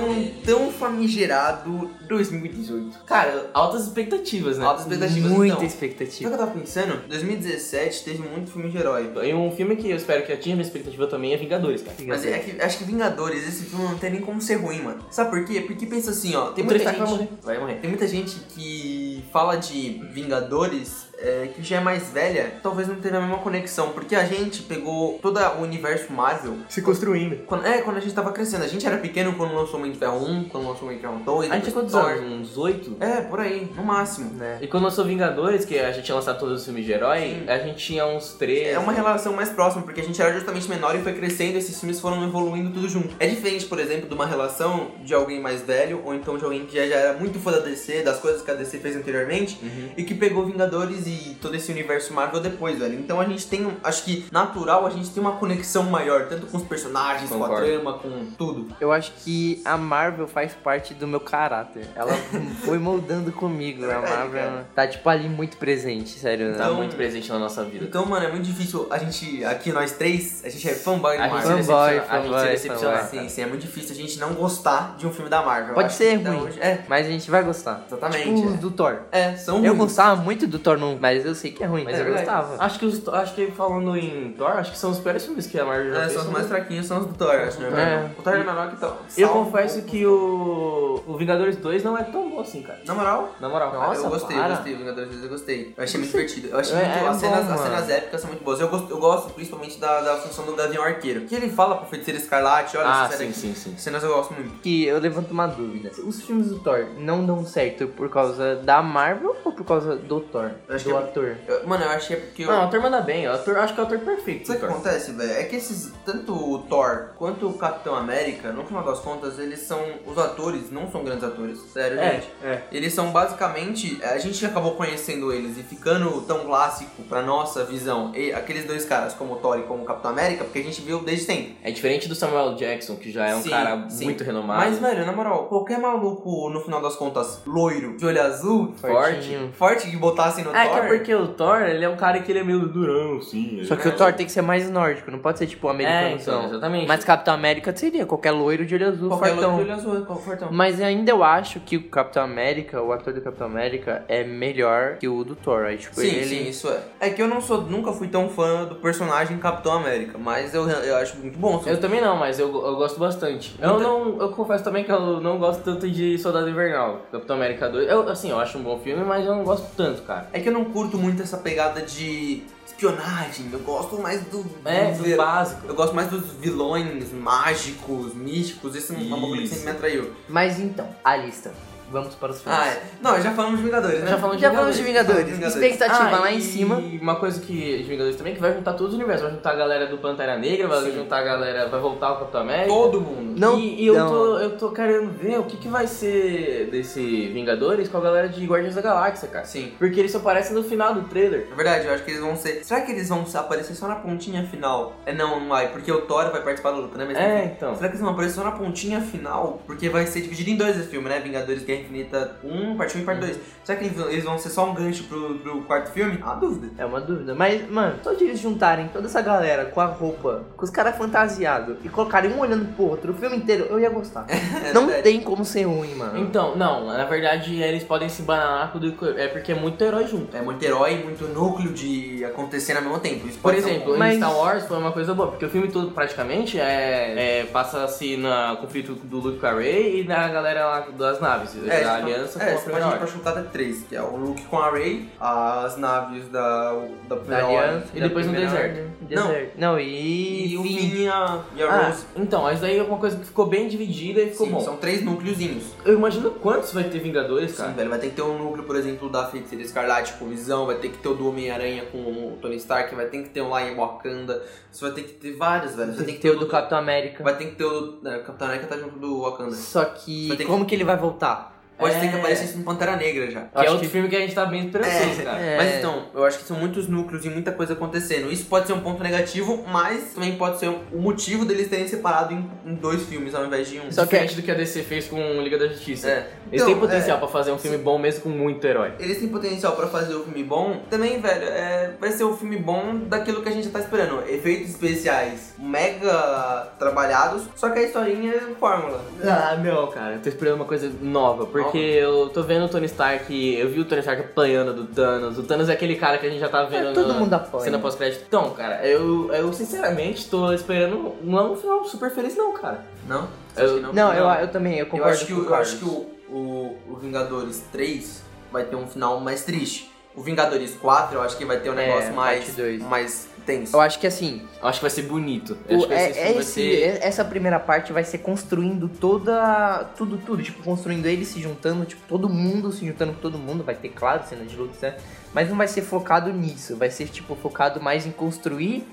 Speaker 1: Num tão famigerado 2018.
Speaker 2: Cara, altas expectativas, né?
Speaker 1: Altas expectativas
Speaker 3: Muita
Speaker 1: então. Sabe o
Speaker 3: expectativa.
Speaker 1: que eu tava pensando? 2017 teve muito filme de herói.
Speaker 2: E um filme que eu espero que atinja minha expectativa também é Vingadores, cara.
Speaker 1: Mas é que, acho que Vingadores, esse filme não tem nem como ser ruim, mano. Sabe por quê? Porque pensa assim, ó, tem
Speaker 2: O
Speaker 1: muita gente...
Speaker 2: Vai morrer.
Speaker 1: Vai morrer. Tem muita gente que fala de Vingadores é, que já é mais velha, talvez não teve a mesma conexão, porque a gente pegou todo o universo Marvel.
Speaker 2: Se construindo.
Speaker 1: Quando, é, quando a gente tava crescendo. A gente era pequeno quando lançou o Homem de Ferro 1, quando lançou o Homem de Ferro 2.
Speaker 2: A gente tinha quantos anos? Uns oito?
Speaker 1: É, por aí, no máximo.
Speaker 3: Né?
Speaker 2: E quando lançou Vingadores, que a gente tinha lançado todos os filmes de herói, a gente tinha uns três.
Speaker 1: É uma relação mais próxima, porque a gente era justamente menor e foi crescendo e esses filmes foram evoluindo tudo junto. É diferente, por exemplo, de uma relação de alguém mais velho, ou então de alguém que já, já era muito fã da DC, das coisas que a DC fez anteriormente,
Speaker 2: Uhum.
Speaker 1: e que pegou Vingadores e todo esse universo Marvel depois, velho. Então a gente tem, um- acho que natural, a gente tem uma conexão maior, tanto com os personagens, com a
Speaker 2: Concordo.
Speaker 1: trama, com tudo.
Speaker 3: Eu acho que a Marvel faz parte do meu caráter. Ela foi moldando comigo. A Marvel
Speaker 1: cara.
Speaker 3: tá, tipo, ali muito presente, sério.
Speaker 2: Tá
Speaker 1: Então-
Speaker 2: muito presente na nossa vida.
Speaker 1: Então, mano, é muito difícil a gente, aqui nós três, a gente é fanboy
Speaker 2: A se
Speaker 1: Marvel.
Speaker 3: Fanboy,
Speaker 2: decepciona- a gente se
Speaker 3: fanboy,
Speaker 2: decepciona.
Speaker 3: fanboy.
Speaker 1: Sim, sim, é muito difícil a gente não gostar de um filme da Marvel.
Speaker 3: Pode ser ruim.
Speaker 1: hoje- É,
Speaker 3: Mas a gente vai gostar.
Speaker 1: exatamente.
Speaker 3: Tipo,
Speaker 1: é.
Speaker 3: do Thor.
Speaker 1: É, são
Speaker 3: Eu
Speaker 1: ruins.
Speaker 3: gostava muito do Thor 1, mas eu sei que é ruim, mas
Speaker 1: É
Speaker 3: eu
Speaker 1: verdade.
Speaker 3: gostava.
Speaker 2: Acho que, os, acho que falando em Thor, acho que são os piores filmes que a Marvel já
Speaker 1: É,
Speaker 2: fez.
Speaker 1: são os mais fraquinhos, são os do Thor, acho, né?
Speaker 3: É.
Speaker 1: mano? O Thor Ragnarok tá...
Speaker 2: Eu
Speaker 1: salva um
Speaker 2: confesso que o, o Vingadores 2 não é tão bom assim, cara.
Speaker 1: Na moral,
Speaker 2: Na moral.
Speaker 3: Nossa,
Speaker 1: eu gostei,
Speaker 3: para.
Speaker 1: eu gostei, Vingadores 2 eu gostei. Eu achei muito divertido. Eu achei
Speaker 3: É,
Speaker 1: muito.
Speaker 3: é
Speaker 1: as, cenas,
Speaker 3: bom,
Speaker 1: as cenas épicas são muito boas. Eu gosto, eu gosto principalmente da, da função do Gavião Arqueiro. Que ele fala pro feiticeiro escarlate, olha
Speaker 2: Ah, sim,
Speaker 1: aqui.
Speaker 2: sim, sim.
Speaker 1: Cenas eu gosto muito.
Speaker 3: Que eu levanto uma dúvida. Os filmes do Thor não dão certo por causa da Marvel ou por causa do Thor?
Speaker 1: Acho
Speaker 3: do
Speaker 1: que é-
Speaker 3: ator?
Speaker 1: Eu- mano, eu achei porque. eu-
Speaker 2: Não, o ator manda bem. O ator, acho que é o ator perfeito.
Speaker 1: Sabe o que
Speaker 2: Thor.
Speaker 1: acontece, velho? É que esses, tanto o Thor quanto o Capitão América, no final das contas, eles são. Os atores não são grandes atores. Sério,
Speaker 2: É,
Speaker 1: gente.
Speaker 2: é.
Speaker 1: Eles são basicamente. A gente acabou conhecendo eles e ficando tão clássico pra nossa visão. E aqueles dois caras, como o Thor e como o Capitão América, porque a gente viu desde sempre.
Speaker 2: É diferente do Samuel Jackson, que já é um
Speaker 1: Sim,
Speaker 2: cara
Speaker 1: sim.
Speaker 2: muito renomado.
Speaker 1: Mas, velho, na moral, qualquer maluco, no final das contas, loiro, de olho azul,
Speaker 2: Forte.
Speaker 1: Forte que botassem no
Speaker 2: É, que
Speaker 1: Thor.
Speaker 2: é porque o Thor, ele é um cara que ele é meio durão, assim.
Speaker 3: Só que o Thor tem que ser mais nórdico, não pode ser tipo
Speaker 2: É,
Speaker 3: americano.
Speaker 2: então, exatamente.
Speaker 3: Mas Capitão América seria qualquer loiro de olho azul,
Speaker 1: Qualquer
Speaker 3: fortão.
Speaker 1: loiro de olho azul, qual- fortão.
Speaker 3: Mas ainda eu acho que o Capitão América, o ator do Capitão América, é melhor que o do Thor. Aí, tipo,
Speaker 1: Sim,
Speaker 3: ele...
Speaker 1: sim, isso é. É que eu não sou, nunca fui tão fã do personagem Capitão América, mas eu, eu acho muito bom.
Speaker 2: Eu também não, mas eu, eu gosto bastante. Eu
Speaker 1: Muita-
Speaker 2: não. Eu confesso também que eu não gosto tanto de Soldado Invernal, Capitão América 2. Eu, assim, eu acho um bom filme, mas eu não gosto tanto, cara.
Speaker 1: É que eu não curto muito essa pegada de espionagem, eu gosto mais do...
Speaker 2: É,
Speaker 1: do ver-
Speaker 2: básico.
Speaker 1: Eu gosto mais dos vilões mágicos, místicos, esse é uma coisa que sempre me atraiu.
Speaker 3: Mas então, a lista. Vamos para os filmes.
Speaker 1: Ah, é. Não, já falamos de Vingadores, né?
Speaker 2: Já falamos
Speaker 3: Já falamos de Vingadores.
Speaker 1: Vingadores.
Speaker 3: Expectativa
Speaker 2: Ah,
Speaker 3: lá em
Speaker 2: e
Speaker 3: cima.
Speaker 2: uma coisa que de Vingadores também, que vai juntar todos os universos. Vai juntar a galera do Pantera Negra, vai
Speaker 1: Sim.
Speaker 2: juntar a galera. Vai voltar o Capitão América.
Speaker 1: Todo mundo.
Speaker 3: Não,
Speaker 2: e, e eu,
Speaker 3: não.
Speaker 2: tô, eu tô querendo ver o que, que vai ser desse Vingadores com a galera de Guardiões da Galáxia, cara.
Speaker 1: Sim.
Speaker 2: Porque eles só aparecem no final do trailer.
Speaker 1: É verdade, eu acho que eles vão ser. Será que eles vão aparecer só na pontinha final? É não, não vai, porque o Thor vai participar da luta, né? Mas,
Speaker 2: É,
Speaker 1: enfim.
Speaker 2: então.
Speaker 1: Será que eles vão aparecer só na pontinha final? Porque vai ser dividido em dois esse filme, né? Vingadores Guerra Infinita 1, parte 1 e parte 2. Será que eles vão- ser só um gancho pro, pro quarto filme? Ah, dúvida.
Speaker 3: É uma dúvida. Mas, mano, só de eles juntarem toda essa galera com a roupa, com os caras fantasiados e colocarem um olhando pro outro o filme inteiro, eu ia gostar.
Speaker 1: É
Speaker 3: não
Speaker 1: verdade.
Speaker 3: tem como ser ruim, mano.
Speaker 2: Então, não, na verdade eles podem se bananar com o- é porque é muito herói junto.
Speaker 1: É muito herói, muito núcleo de acontecer ao mesmo tempo. Isso
Speaker 2: Por exemplo.
Speaker 3: Mas-
Speaker 2: em Star Wars foi uma coisa boa, porque o filme todo praticamente é, é- passa-se no conflito do Luke com a Rey e da galera lá das naves,
Speaker 1: É,
Speaker 2: da
Speaker 1: você
Speaker 2: aliança
Speaker 1: pode- é,
Speaker 2: com a
Speaker 1: você
Speaker 2: primeira
Speaker 1: pode
Speaker 2: ordem.
Speaker 1: chutar até três, que é o Luke com a Rey, as naves da, da
Speaker 3: Da aliança.
Speaker 1: ordem.
Speaker 2: E depois no deserto.
Speaker 3: Deserto. Não, e.
Speaker 1: E o
Speaker 3: Finn.
Speaker 1: Finn e a, e a
Speaker 2: Ah,
Speaker 1: Rose.
Speaker 2: então, mas daí é uma coisa que ficou bem dividida e ficou
Speaker 1: Sim,
Speaker 2: bom.
Speaker 1: são três núcleozinhos.
Speaker 2: Eu imagino quantos vai ter Vingadores,
Speaker 1: Sim,
Speaker 2: cara.
Speaker 1: velho, vai ter que ter um núcleo, por exemplo, da Feiticeira Escarlate com Visão, vai ter que ter o do Homem-Aranha com o Tony Stark, vai ter que ter um lá em Wakanda, você vai ter que ter vários, velho. Você
Speaker 3: Tem que ter o do Capitão América.
Speaker 1: Vai ter que ter o do... é, o Capitão América tá junto do Wakanda.
Speaker 3: Só que.
Speaker 1: Vai ter que-
Speaker 3: Como que ele vai voltar?
Speaker 1: Pode
Speaker 2: É.
Speaker 1: ser que aparecesse no Pantera Negra já.
Speaker 2: Que
Speaker 3: acho
Speaker 2: é outro
Speaker 3: que-
Speaker 2: filme que a gente tá bem esperançoso, cara.
Speaker 3: É.
Speaker 1: Mas então, eu acho que são muitos núcleos e muita coisa acontecendo. Isso pode ser um ponto negativo, mas também pode ser o motivo deles terem separado em, em dois filmes ao invés de um.
Speaker 2: Só Diferente do que a DC fez com Liga da Justiça.
Speaker 1: É.
Speaker 2: Eles
Speaker 1: Então,
Speaker 2: têm potencial
Speaker 1: é.
Speaker 2: pra fazer um filme bom mesmo com muito herói.
Speaker 1: Eles têm potencial pra fazer o filme bom. Também, velho, é, vai ser um filme bom daquilo que a gente já tá esperando. Efeitos especiais mega trabalhados, só que a historinha é fórmula.
Speaker 2: Ah, não, cara, eu tô esperando uma coisa nova, porque eu tô vendo o Tony Stark, eu vi o Tony Stark apanhando do Thanos. O Thanos é aquele cara que a gente já tá vendo
Speaker 3: É, todo mundo apanha.
Speaker 2: cena pós-crédito. Então, cara, eu, eu sinceramente tô esperando não é um final super feliz não, cara.
Speaker 1: Não?
Speaker 2: Eu-
Speaker 1: não?
Speaker 3: Não, eu,
Speaker 2: Não.
Speaker 3: eu também, eu
Speaker 1: Eu
Speaker 3: concordo
Speaker 1: acho que,
Speaker 3: com o
Speaker 1: eu acho que o, o, o Vingadores 3 vai ter um final mais triste. O Vingadores 4, eu acho que vai ter um
Speaker 3: É,
Speaker 1: negócio mais,
Speaker 3: parte dois.
Speaker 1: mais tenso.
Speaker 3: Eu acho que assim,
Speaker 2: Eu acho que vai ser bonito. Eu acho
Speaker 3: o-
Speaker 2: que
Speaker 3: é,
Speaker 2: esse
Speaker 3: é esse-
Speaker 2: ser...
Speaker 3: é- essa primeira parte vai ser construindo toda. Tudo, tudo. Tipo, construindo eles se juntando, tipo, todo mundo se juntando com todo mundo. Vai ter, claro, cena de luta, né? Mas não vai ser focado nisso. Vai ser, tipo, focado mais em construir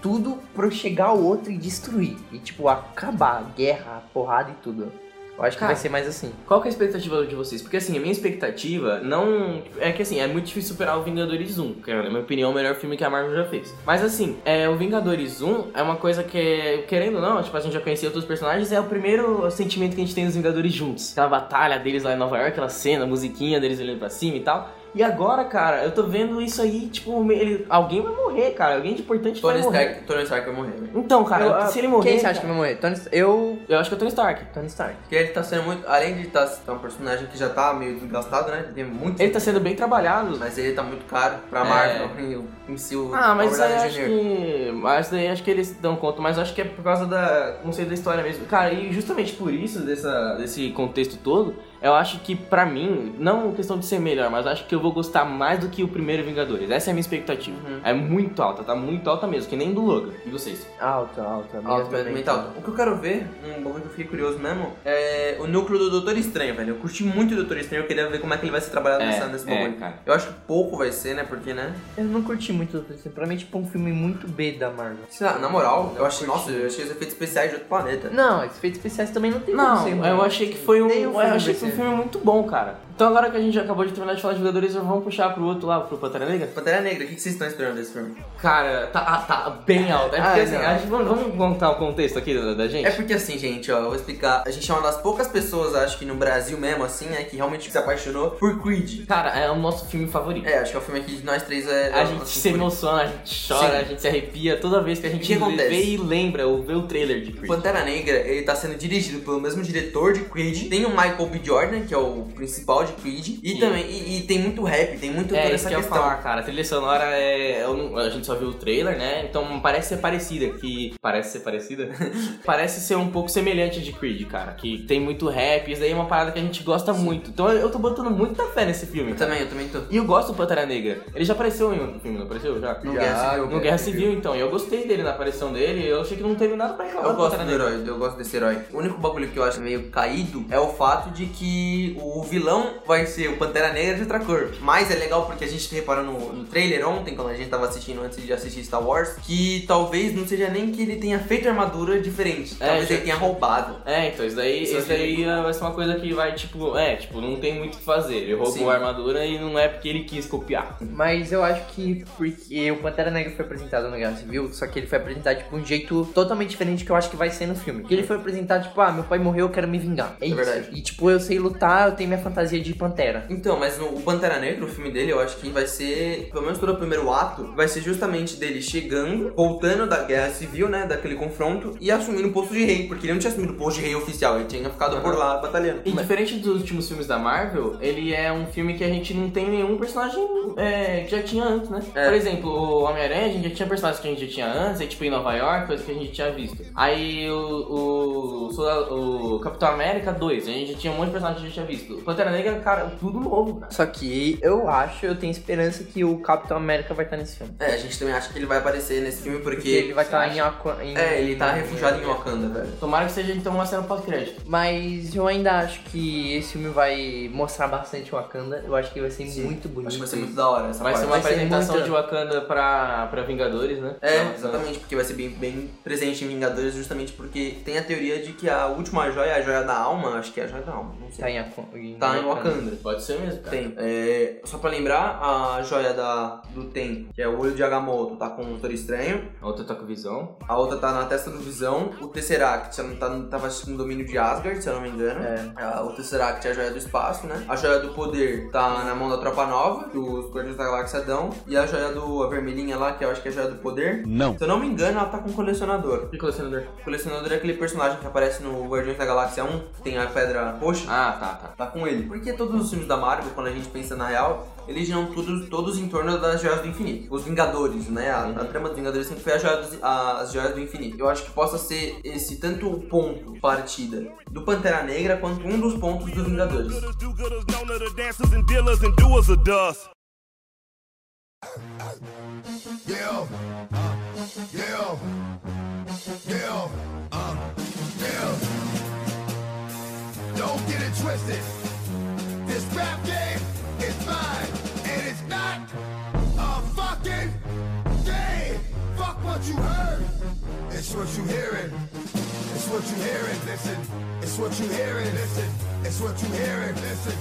Speaker 3: tudo pra chegar ao outro e destruir. E, tipo, acabar a guerra, a porrada e tudo. Eu acho que
Speaker 2: Cara,
Speaker 3: vai ser mais assim.
Speaker 2: Qual que é a expectativa de vocês? Porque assim, a minha expectativa não. É que assim, é muito difícil superar o Vingadores 1, que na minha opinião é o melhor filme que a Marvel já fez. Mas assim, é, o Vingadores 1 é uma coisa que, querendo ou não, tipo, a gente já conhecia outros personagens, é o primeiro sentimento que a gente tem dos Vingadores juntos. Aquela batalha deles lá em Nova York, aquela cena, a musiquinha deles olhando pra cima e tal. E agora, cara, eu tô vendo isso aí, tipo, ele, alguém vai morrer, cara. Alguém de importante
Speaker 1: Tony
Speaker 2: vai morrer.
Speaker 1: Stark, Tony Stark vai morrer, velho.
Speaker 2: Então, cara,
Speaker 3: Eu-
Speaker 2: se ele morrer.
Speaker 3: Quem você acha que vai morrer? Tony, eu.
Speaker 2: Eu acho que é o Tony Stark.
Speaker 3: Tony Stark.
Speaker 1: Porque ele tá sendo muito. Além de estar tá, um personagem que já tá meio desgastado, né? Tem muito.
Speaker 2: Ele tá sendo bem trabalhado.
Speaker 1: Mas ele tá muito caro pra
Speaker 2: É.
Speaker 1: Marvel e o.
Speaker 2: Ah, mas aí acho que. Mas daí acho que eles dão conta, mas acho que é por causa da. não sei da história mesmo. Cara, e justamente por isso, dessa, desse contexto todo, eu acho que pra mim, não questão de ser melhor, mas acho que eu vou gostar mais do que o primeiro Vingadores. Essa é a minha expectativa.
Speaker 1: Uhum.
Speaker 2: É muito alta, tá muito alta mesmo, que nem do Logan. E vocês?
Speaker 3: Alto, alto. a minha
Speaker 1: Alto,
Speaker 3: também.
Speaker 1: mental. O que eu quero ver, um bagulho que eu fiquei curioso mesmo, é o núcleo do Doutor Estranho, velho. Eu curti muito o Doutor Estranho, eu queria ver como é que ele vai ser trabalhado nessa, nesse
Speaker 2: é,
Speaker 1: bagulho.
Speaker 2: cara.
Speaker 1: Eu acho que pouco vai ser, né? Porque, né?
Speaker 3: Eu não curti muito Doutor Estranho. Pra mim, é tipo um filme muito B da Marvel.
Speaker 1: Sei lá, na moral, eu achei,
Speaker 3: curti.
Speaker 1: nossa, eu achei os efeitos especiais de outro planeta.
Speaker 3: Não, efeitos especiais também não tem
Speaker 2: Não,
Speaker 3: como ser
Speaker 2: eu achei que foi um.
Speaker 3: Nem o
Speaker 2: Eu achei que foi um filme muito bom, cara. Então agora que a gente acabou de terminar de falar de Vingadores, vamos puxar pro outro lá, pro Pantera Negra?
Speaker 1: Pantera Negra, o que que vocês estão esperando desse filme?
Speaker 2: Cara, tá, ah, tá bem alto. É porque
Speaker 1: Ah,
Speaker 2: assim,
Speaker 1: não.
Speaker 2: a gente, vamos, vamos contar o contexto aqui da, da gente?
Speaker 1: É porque assim, gente, ó, eu vou explicar. A gente é uma das poucas pessoas, acho que no Brasil mesmo, assim, né, que realmente se apaixonou por Creed.
Speaker 2: Cara, é o nosso filme favorito.
Speaker 1: É, acho que é o filme aqui de nós três é.
Speaker 2: A
Speaker 1: é,
Speaker 2: gente
Speaker 1: assim,
Speaker 2: se
Speaker 1: por-
Speaker 2: emociona, a gente chora,
Speaker 1: Sim.
Speaker 2: a gente se arrepia toda vez que a gente
Speaker 1: que
Speaker 2: vê e lembra ou vê o trailer de
Speaker 1: O
Speaker 2: Creed.
Speaker 1: Pantera Negra, ele tá sendo dirigido pelo mesmo diretor de Creed. Tem o Michael B. Jordan, que é o principal de Creed. E
Speaker 2: Sim.
Speaker 1: também, e, e tem muito rap, tem muito
Speaker 2: É,
Speaker 1: toda essa
Speaker 2: que eu
Speaker 1: questão.
Speaker 2: falar, cara. A trilha sonora é. eu não- a gente só viu o trailer, né? Então parece ser parecida. Que. Parece ser parecida? parece ser um pouco semelhante de Creed, cara. Que tem muito rap, isso daí é uma parada que a gente gosta muito. Então eu tô botando muita fé nesse filme.
Speaker 1: Eu
Speaker 2: cara.
Speaker 1: também, eu também tô.
Speaker 2: E eu gosto do Pantera Negra. Ele já apareceu em outro filme, não apareceu? Já?
Speaker 1: No
Speaker 3: Já,
Speaker 1: Guerra Civil.
Speaker 2: No Guerra Civil, então. E eu gostei dele na aparição dele. Eu achei que não teve nada pra reclamar
Speaker 1: Eu gosto do herói, eu gosto desse herói. O único bagulho que eu acho meio caído é o fato de que o vilão vai ser o Pantera Negra de outra cor. Mas é legal porque a gente reparou no, no trailer ontem, quando a gente tava assistindo antes de assistir Star Wars, que talvez não seja nem que ele tenha feito armadura diferente.
Speaker 2: É,
Speaker 1: Talvez
Speaker 2: já-
Speaker 1: ele tenha roubado.
Speaker 2: É, então, isso daí,
Speaker 1: Isso
Speaker 2: isso daí é, vai ser uma coisa que vai, tipo, é, tipo, não tem muito o que fazer. Ele roubou
Speaker 1: Sim.
Speaker 2: a armadura e não é porque ele quis copiar.
Speaker 3: Mas eu acho que porque o Pantera Negra foi apresentado no Guerra Civil, só que ele foi apresentado tipo um jeito totalmente diferente que eu acho que vai ser no filme. Que ele foi apresentado tipo, ah, meu pai morreu, eu quero me vingar. É, isso.
Speaker 1: verdade.
Speaker 3: E tipo, eu sei lutar, eu tenho minha fantasia de Pantera.
Speaker 1: Então, mas no, o Pantera Negra, o filme dele, eu acho que vai ser, pelo menos pelo primeiro ato, vai ser justamente dele chegando, voltando da guerra civil, né, daquele confronto, e assumindo o posto de rei, porque ele não tinha assumido o posto de rei oficial, ele tinha ficado por lá batalhando.
Speaker 2: E diferente dos últimos filmes da Marvel, ele é um filme que a gente não tem nenhum personagem é, que já tinha antes, né?
Speaker 1: É.
Speaker 2: Por exemplo, o Homem-Aranha, a gente já tinha personagens que a gente já tinha antes, aí, tipo em Nova York, coisa que a gente tinha visto. Aí o, o, o Capitão América 2, a gente já tinha um monte de personagens que a gente já visto. O Pantera Negra, cara, tudo novo, cara.
Speaker 3: Só que eu acho, eu tenho esperança que o Capitão América vai estar nesse filme.
Speaker 1: É, a gente também acha que ele vai aparecer nesse filme porque...
Speaker 3: Porque ele vai estar
Speaker 2: você
Speaker 3: em, Aqua- em
Speaker 1: É, ele tá refugiado em Wakanda, velho.
Speaker 2: Tomara que seja então uma cena pós-crédito.
Speaker 3: Mas eu ainda acho que esse filme vai mostrar bastante Wakanda. Eu acho que vai ser muito bonito.
Speaker 1: Acho que vai ser muito da hora essa
Speaker 2: Vai ser
Speaker 1: parte.
Speaker 2: uma
Speaker 3: Vai ser
Speaker 2: apresentação
Speaker 3: muito-
Speaker 2: de Wakanda pra, pra Vingadores, né?
Speaker 1: É,
Speaker 2: Então,
Speaker 1: exatamente, porque vai ser bem, bem presente em Vingadores justamente porque tem a teoria de que a última joia, a joia da alma, acho que é a joia da alma, não sei.
Speaker 3: Tá em, em
Speaker 1: Tá em Wakanda.
Speaker 2: Pode ser mesmo, cara.
Speaker 1: Tem. É, só pra lembrar, a joia da, do Tem, que é o olho de Agamotto, tá com o Doutor Estranho.
Speaker 2: A outra tá com visão.
Speaker 1: A outra tá na testa do Visão. O Tesseract não tá, tava no domínio de Asgard, se eu não me engano.
Speaker 3: É.
Speaker 1: Ah, O Tesseract é a joia do espaço, né? A joia do poder tá na mão da Tropa Nova, que os Guardiões da Galáxia dão. E a joia do a vermelhinha lá, que eu acho que é a joia do poder.
Speaker 5: Não.
Speaker 1: Se eu não me engano, ela tá com o colecionador.
Speaker 2: E colecionador?
Speaker 1: O colecionador é aquele personagem que aparece no Guardiões da Galáxia 1, que tem a pedra roxa.
Speaker 2: Ah, tá, tá.
Speaker 1: Tá com ele. Porque todos os filmes da Marvel, quando a gente pensa na real, eles giram todos, todos em torno das joias do infinito. Os Vingadores, né? A, a trama dos Vingadores sempre foi a joia a- as joias do infinito. Eu acho que possa ser esse tanto o ponto partida do Pantera Negra quanto um dos pontos dos Vingadores.
Speaker 5: Don't get it twisted. What you heard. It's what you hearing. It's what you hearing. Listen. It's what you hearing. Listen. It's what you hearing. Listen.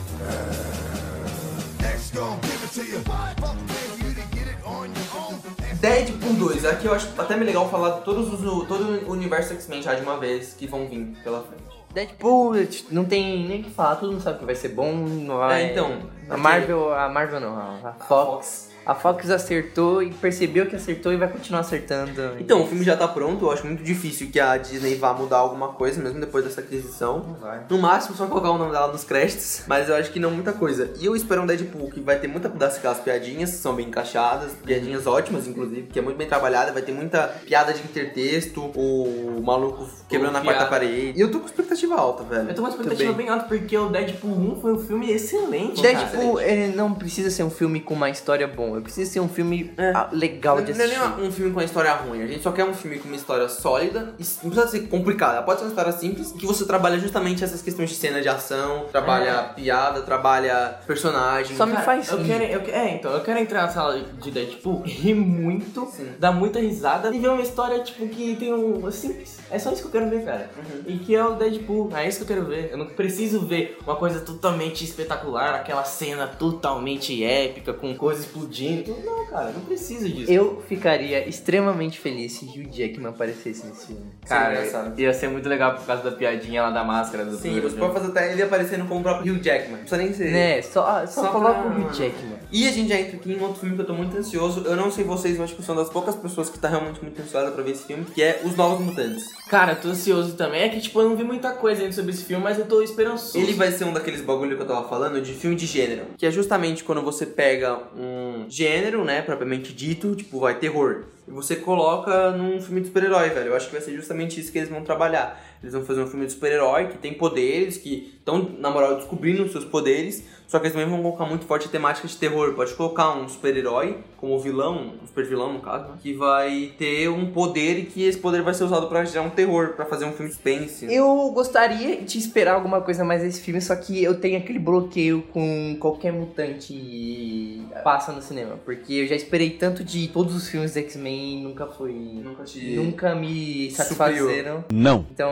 Speaker 5: X gon' give it to you. Fuck you to get it on your own.
Speaker 1: Deadpool 2, aqui eu acho até me legal falar todos os, todo o universo X-Men já de uma vez que vão vir pela frente.
Speaker 3: Deadpool, não tem nem o que falar, todo mundo sabe que vai ser bom, não vai...
Speaker 1: É, então,
Speaker 3: A Marvel, a Marvel não, a Fox. A Fox acertou e percebeu que acertou e vai continuar acertando.
Speaker 1: Então, o filme já tá pronto, eu acho muito difícil que a Disney vá mudar alguma coisa, mesmo depois dessa aquisição.
Speaker 3: vai.
Speaker 1: No máximo, só colocar o nome dela nos créditos, mas eu acho que não muita coisa. E eu espero um Deadpool que vai ter muita das piadinhas, que são bem encaixadas, piadinhas ótimas, inclusive, que é muito bem trabalhada, vai ter muita piada de intertexto, o maluco quebrando a
Speaker 2: piada.
Speaker 1: quarta parede. E eu tô com expectativa alta, velho.
Speaker 2: Eu tô com expectativa
Speaker 1: bem.
Speaker 2: bem alta porque o Deadpool 1 foi um filme excelente. cara.
Speaker 3: Deadpool, ele não precisa ser um filme com uma história boa, ele precisa ser um filme
Speaker 1: É.
Speaker 3: ah, legal de
Speaker 1: Não, não é
Speaker 3: assistir.
Speaker 1: nem um filme com uma história ruim, a gente só quer um filme com uma história sólida e não precisa ser complicada, pode ser uma história simples que você trabalha justamente essas questões de cena de ação, trabalha piada, trabalha personagem.
Speaker 3: Só me
Speaker 2: Cara,
Speaker 3: faz
Speaker 2: eu quero, eu, É, então, eu quero entrar na sala de Deadpool, rir muito,
Speaker 1: Sim.
Speaker 2: dar muita risada e ver uma história, tipo, que tem um. Simples. É só isso que eu quero ver, cara.
Speaker 1: Uhum.
Speaker 2: E que é o Deadpool. É isso que eu quero ver. Eu não preciso ver uma coisa totalmente espetacular, aquela cena totalmente épica, com coisas explodindo. Não, cara, não preciso disso.
Speaker 3: Eu ficaria extremamente feliz se Hugh Jackman aparecesse nesse filme.
Speaker 2: Cara,
Speaker 1: engraçado.
Speaker 2: ia ser muito legal por causa da piadinha lá da máscara do
Speaker 1: Sim, você pode fazer até ele aparecendo como o próprio Hugh Jackman. Não precisa nem ser.
Speaker 3: Né, só, só,
Speaker 1: Só
Speaker 3: coloca
Speaker 1: pra-
Speaker 3: o Hugh Jackman.
Speaker 1: E a gente já entra aqui em outro filme que eu tô muito ansioso. Eu não sei vocês, que sou uma das poucas pessoas que tá realmente muito ansiosa pra ver esse filme, que é Os Novos Mutantes.
Speaker 2: Cara, tô ansioso também. É que, tipo, eu não vi muita coisa ainda sobre esse filme, mas eu tô esperançoso.
Speaker 1: Ele vai ser um daqueles bagulho que eu tava falando de filme de gênero. Que é justamente quando você pega um gênero, né, propriamente dito, tipo, vai terror. E você coloca num filme de super-herói, velho. Eu acho que vai ser justamente isso que eles vão trabalhar. Eles vão fazer um filme de super-herói que tem poderes, que estão, na moral, descobrindo os seus poderes. Só que eles também vão colocar muito forte a temática de terror. Pode colocar um super-herói como vilão, um super-vilão no caso, né, que vai ter um poder e que esse poder vai ser usado pra gerar um terror, pra fazer um filme suspense.
Speaker 3: Eu gostaria de esperar alguma coisa mais desse filme, só que eu tenho aquele bloqueio com qualquer mutante passa no cinema. Porque eu já esperei tanto de todos os filmes X-Men nunca foi.
Speaker 1: Nunca te...
Speaker 3: Nunca me satisfazeram.
Speaker 5: Não.
Speaker 3: Então,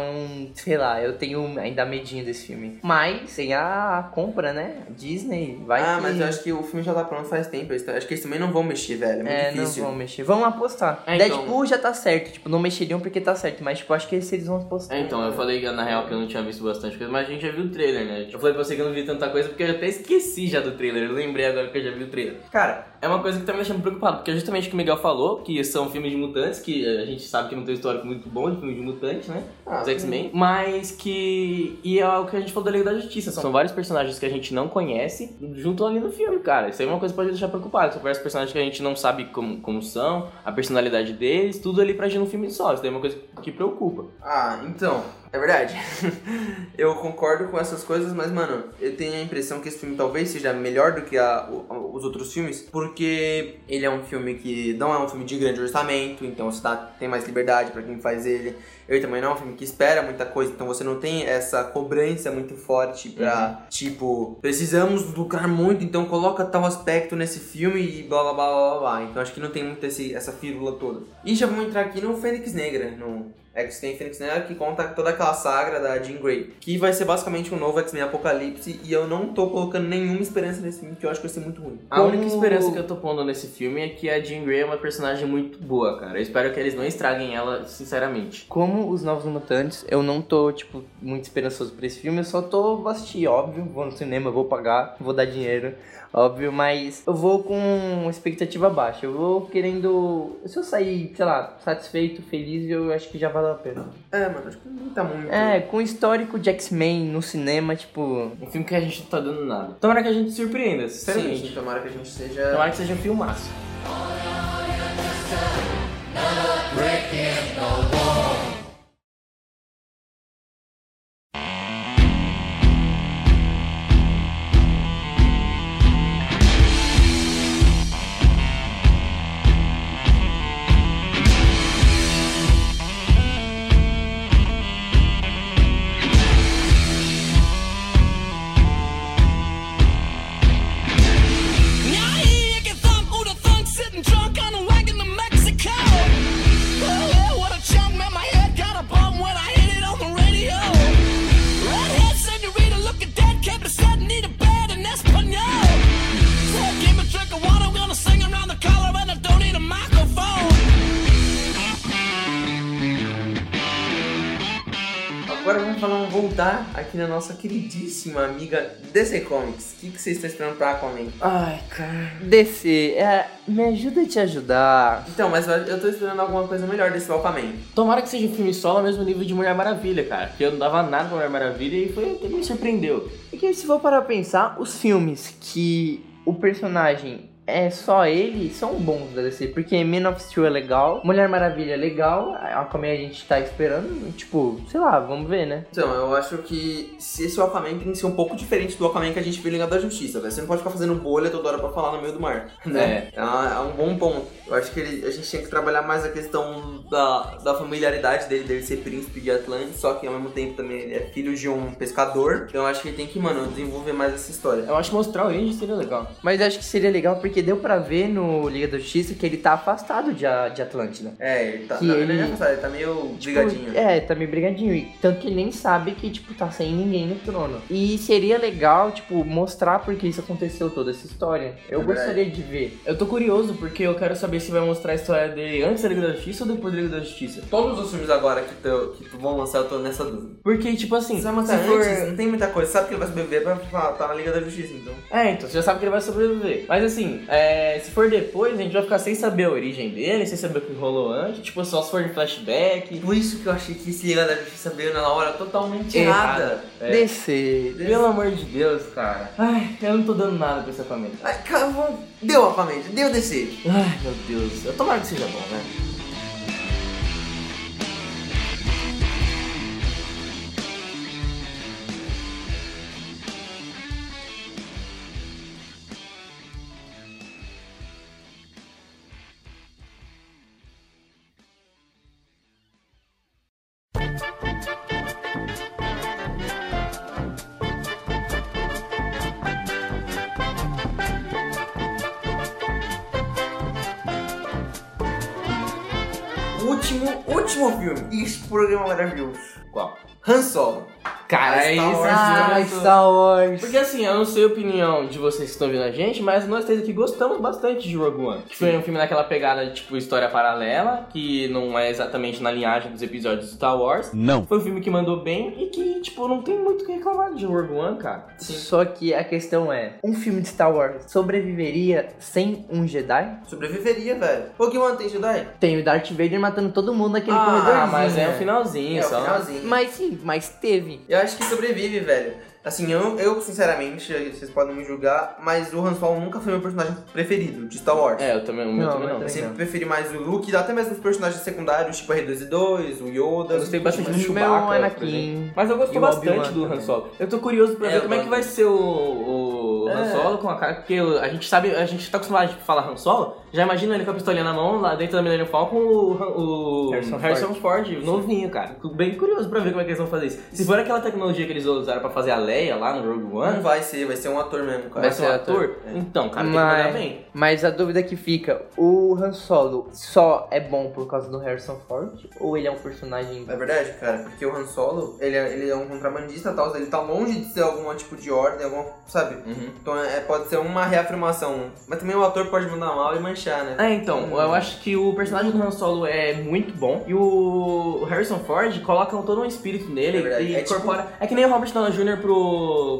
Speaker 3: sei lá, eu tenho ainda medinho desse filme. Mas tem a compra, né? Disney, vai
Speaker 1: ah,
Speaker 3: que...
Speaker 1: mas eu acho que o filme já tá pronto faz tempo. Eles Acho que eles também não vão mexer, velho. É muito
Speaker 3: É, não
Speaker 1: difícil.
Speaker 3: vão mexer. Vamos apostar.
Speaker 2: É, então-
Speaker 3: Deadpool já tá certo. Tipo, não mexeriam porque tá certo. Mas, tipo, acho que esse eles vão apostar.
Speaker 2: É, então, eu falei na real que eu não tinha visto bastante coisa, mas a gente já viu o trailer, né? Eu falei pra você que eu não vi tanta coisa porque eu até esqueci já do trailer. Eu lembrei agora que eu já vi o trailer. Cara, é uma coisa que tá me deixando preocupado, porque é justamente o que o Miguel falou, que são filmes de mutantes, que a gente sabe que não tem um histórico muito bom de filme de mutantes, né?
Speaker 1: Ah,
Speaker 2: Os X-Men. Mas que. E é o que a gente falou da Liga da Justiça. São vários personagens que a gente não conhece junto ali no filme, cara. Isso aí é uma coisa que pode deixar preocupado. São vários personagens que a gente não sabe como, como são, a personalidade deles, tudo ali pra gente num filme só. Isso daí é uma coisa que preocupa.
Speaker 1: Ah, então, é verdade. eu concordo com essas coisas, mas, mano, eu tenho a impressão que esse filme talvez seja melhor do que a- os outros filmes, porque ele é um filme que não é um filme de grande orçamento, então você tem mais liberdade pra quem faz ele. Ele também não é um filme que espera muita coisa, então você não tem essa cobrança muito forte pra, tipo, precisamos lucrar muito, então coloca tal aspecto nesse filme e blá blá blá blá blá. Então acho que não tem muito esse, essa fírula toda. E já vamos entrar aqui no Fênix Negra, no X-Men Fênix Negra, que conta toda aquela saga da Jean Grey, que vai ser basicamente um novo X-Men Apocalipse, e eu não tô colocando nenhuma esperança nesse filme, que eu acho que vai ser muito ruim.
Speaker 2: A única esperança que eu tô pondo nesse filme é que a Jean Grey é uma personagem muito boa, cara. Eu espero que eles não estraguem ela, sinceramente.
Speaker 3: Como os Novos Mutantes, eu não tô, tipo, muito esperançoso pra esse filme. Eu só tô, vou assistir, óbvio. Vou no cinema, vou pagar, vou dar dinheiro, óbvio. Mas eu vou com expectativa baixa. Eu vou querendo... Se eu sair, sei lá, satisfeito, feliz, eu acho que já valeu a pena.
Speaker 1: É, mano, acho que não tá muito.
Speaker 3: É, com o histórico de X-Men no cinema, tipo...
Speaker 2: Um filme que a gente não tá dando nada. Tomara que a gente surpreenda, sinceramente.
Speaker 1: sim, tomara que a gente seja.
Speaker 2: Tomara que seja um filmaço.
Speaker 1: voltar nossa queridíssima amiga DC Comics. O que, que vocês estão esperando pra Aquaman?
Speaker 2: Ai, cara.
Speaker 3: DC, é, me ajuda a te ajudar.
Speaker 1: Então, mas eu- tô esperando alguma coisa melhor desse Aquaman.
Speaker 2: Tomara que seja um filme solo ao mesmo nível de Mulher Maravilha, cara. Porque eu não dava nada pra Mulher Maravilha e foi até me surpreendeu.
Speaker 3: É que se for parar pra pensar, os filmes que o personagem é só ele são bons da DC, porque Man of Steel é legal, Mulher Maravilha é legal, a Aquaman a gente tá esperando, tipo, sei lá, vamos ver, né?
Speaker 1: Então, eu acho que se esse Aquaman tem que ser um pouco diferente do Aquaman que a gente viu em Liga da Justiça, velho. Você não pode ficar fazendo bolha toda hora pra falar no meio do mar, né? É, uma- é um bom ponto. Eu acho que ele- a gente tinha que trabalhar mais a questão da, da familiaridade dele, dele ser príncipe de Atlantis, só que ao mesmo tempo também ele é filho de um pescador. Então eu acho que ele tem que, mano, desenvolver mais essa história.
Speaker 2: Eu acho que mostrar o Andy seria legal.
Speaker 3: Mas acho que seria legal porque deu pra ver no Liga da Justiça que ele tá afastado de, de Atlântida.
Speaker 1: É, ele tá,
Speaker 3: Que
Speaker 1: não, ele...
Speaker 3: ele-
Speaker 1: é afastado, ele tá meio brigadinho.
Speaker 3: Tipo, é, tá meio brigadinho. E Tanto que ele nem sabe que, tipo, tá sem ninguém no trono. E seria legal, tipo, mostrar porque isso aconteceu, toda essa história. Eu
Speaker 1: É
Speaker 3: gostaria de ver.
Speaker 2: Eu tô curioso porque eu quero saber se vai mostrar a história dele antes da Liga da Justiça ou depois da Liga da Justiça.
Speaker 1: Todos os filmes agora que, tão- que vão lançar, eu tô nessa dúvida.
Speaker 2: Porque, tipo assim,
Speaker 1: Se
Speaker 2: for...
Speaker 1: antes, não tem muita coisa. Sabe que ele vai sobreviver pra falar, tá na Liga da Justiça, então.
Speaker 2: É, então, você já sabe que ele vai sobreviver. Mas assim, é, se for depois, a gente vai ficar sem saber a origem dele, sem saber o que rolou antes, tipo, só se for em flashback.
Speaker 1: Por isso que eu achei que esse Liga da Justiça veio na hora totalmente
Speaker 2: Errada.
Speaker 1: errada.
Speaker 2: É.
Speaker 3: Descer.
Speaker 2: Pelo amor de Deus, cara. Ai, eu não tô dando nada pra essa família.
Speaker 1: Ai, cara, deu Aquaman, deu DC.
Speaker 2: Ai, meu Deus. Eu tomara que seja bom, né?
Speaker 1: Último, filme. Esse programa maravilhoso.
Speaker 2: Qual?
Speaker 1: Han Solo.
Speaker 2: Cara, é
Speaker 1: Star
Speaker 2: isso.
Speaker 1: Wars,
Speaker 3: Ah, Star Wars.
Speaker 2: Porque assim, eu não sei a opinião de vocês que estão vendo a gente, mas nós três aqui gostamos bastante de Rogue One. Que foi um filme naquela pegada de tipo história paralela, que não é exatamente na linhagem dos episódios de Star Wars.
Speaker 6: Não.
Speaker 2: Foi um filme que mandou bem e que, tipo, não tem muito o que reclamar de Rogue One, cara.
Speaker 3: Só que a questão é, um filme de Star Wars sobreviveria sem um Jedi?
Speaker 1: Sobreviveria, velho. Rogue One tem Jedi?
Speaker 3: Tem o Darth Vader matando todo mundo naquele
Speaker 1: Ah,
Speaker 3: corredorzinho.
Speaker 2: Ah, mas é o finalzinho,
Speaker 1: É, o
Speaker 2: só.
Speaker 1: finalzinho.
Speaker 3: Mas sim, mas teve.
Speaker 1: Eu acho que sobrevive, velho. Assim, eu, eu sinceramente, vocês podem me julgar, mas o Han Solo nunca foi meu personagem preferido de Star Wars.
Speaker 2: É, eu também, o meu
Speaker 3: Não,
Speaker 2: também não.
Speaker 3: eu
Speaker 1: sempre preferi mais o Luke, até mesmo os personagens secundários, tipo R2-D2, o Yoda.
Speaker 2: Eu gostei bastante do Chewbacca,
Speaker 3: Anakin.
Speaker 2: Mas eu gostei
Speaker 3: E o
Speaker 2: bastante do Han. Solo. Eu tô curioso pra
Speaker 1: É,
Speaker 2: ver como é que
Speaker 1: gosto.
Speaker 2: vai ser o, o Han
Speaker 1: É.
Speaker 2: Solo com a cara, porque a gente sabe, a gente tá acostumado a falar Han Solo, já imagina ele com a pistolinha na mão, lá dentro da Millennium Falcon, o, o
Speaker 3: Harrison
Speaker 2: Harrison, Ford, novinho, cara. Fico bem curioso pra ver como é que eles vão fazer isso. Se for aquela tecnologia que eles usaram pra fazer a Leia lá no Rogue
Speaker 1: Não
Speaker 2: One,
Speaker 1: vai ser, vai ser um ator mesmo, cara.
Speaker 2: vai ser um ator,
Speaker 1: É.
Speaker 2: então, cara, tem que
Speaker 3: Mas,
Speaker 2: bem.
Speaker 3: mas a dúvida que fica, o Han Solo só é bom por causa do Harrison Ford? Ou ele é um personagem...
Speaker 1: É verdade, cara, porque o Han Solo, ele é, ele é um contrabandista e tal, ele tá longe de ser algum tipo de ordem, alguma, sabe?
Speaker 2: Uhum.
Speaker 1: Então é, pode ser uma reafirmação. Mas também o ator pode mandar mal e manchar, né?
Speaker 2: É, então, eu acho que o personagem do Han Solo é muito bom e o Harrison Ford coloca todo um espírito nele
Speaker 1: É verdade,
Speaker 2: e
Speaker 1: é tipo-
Speaker 2: incorpora. É que nem o Robert Downey Jr. pro,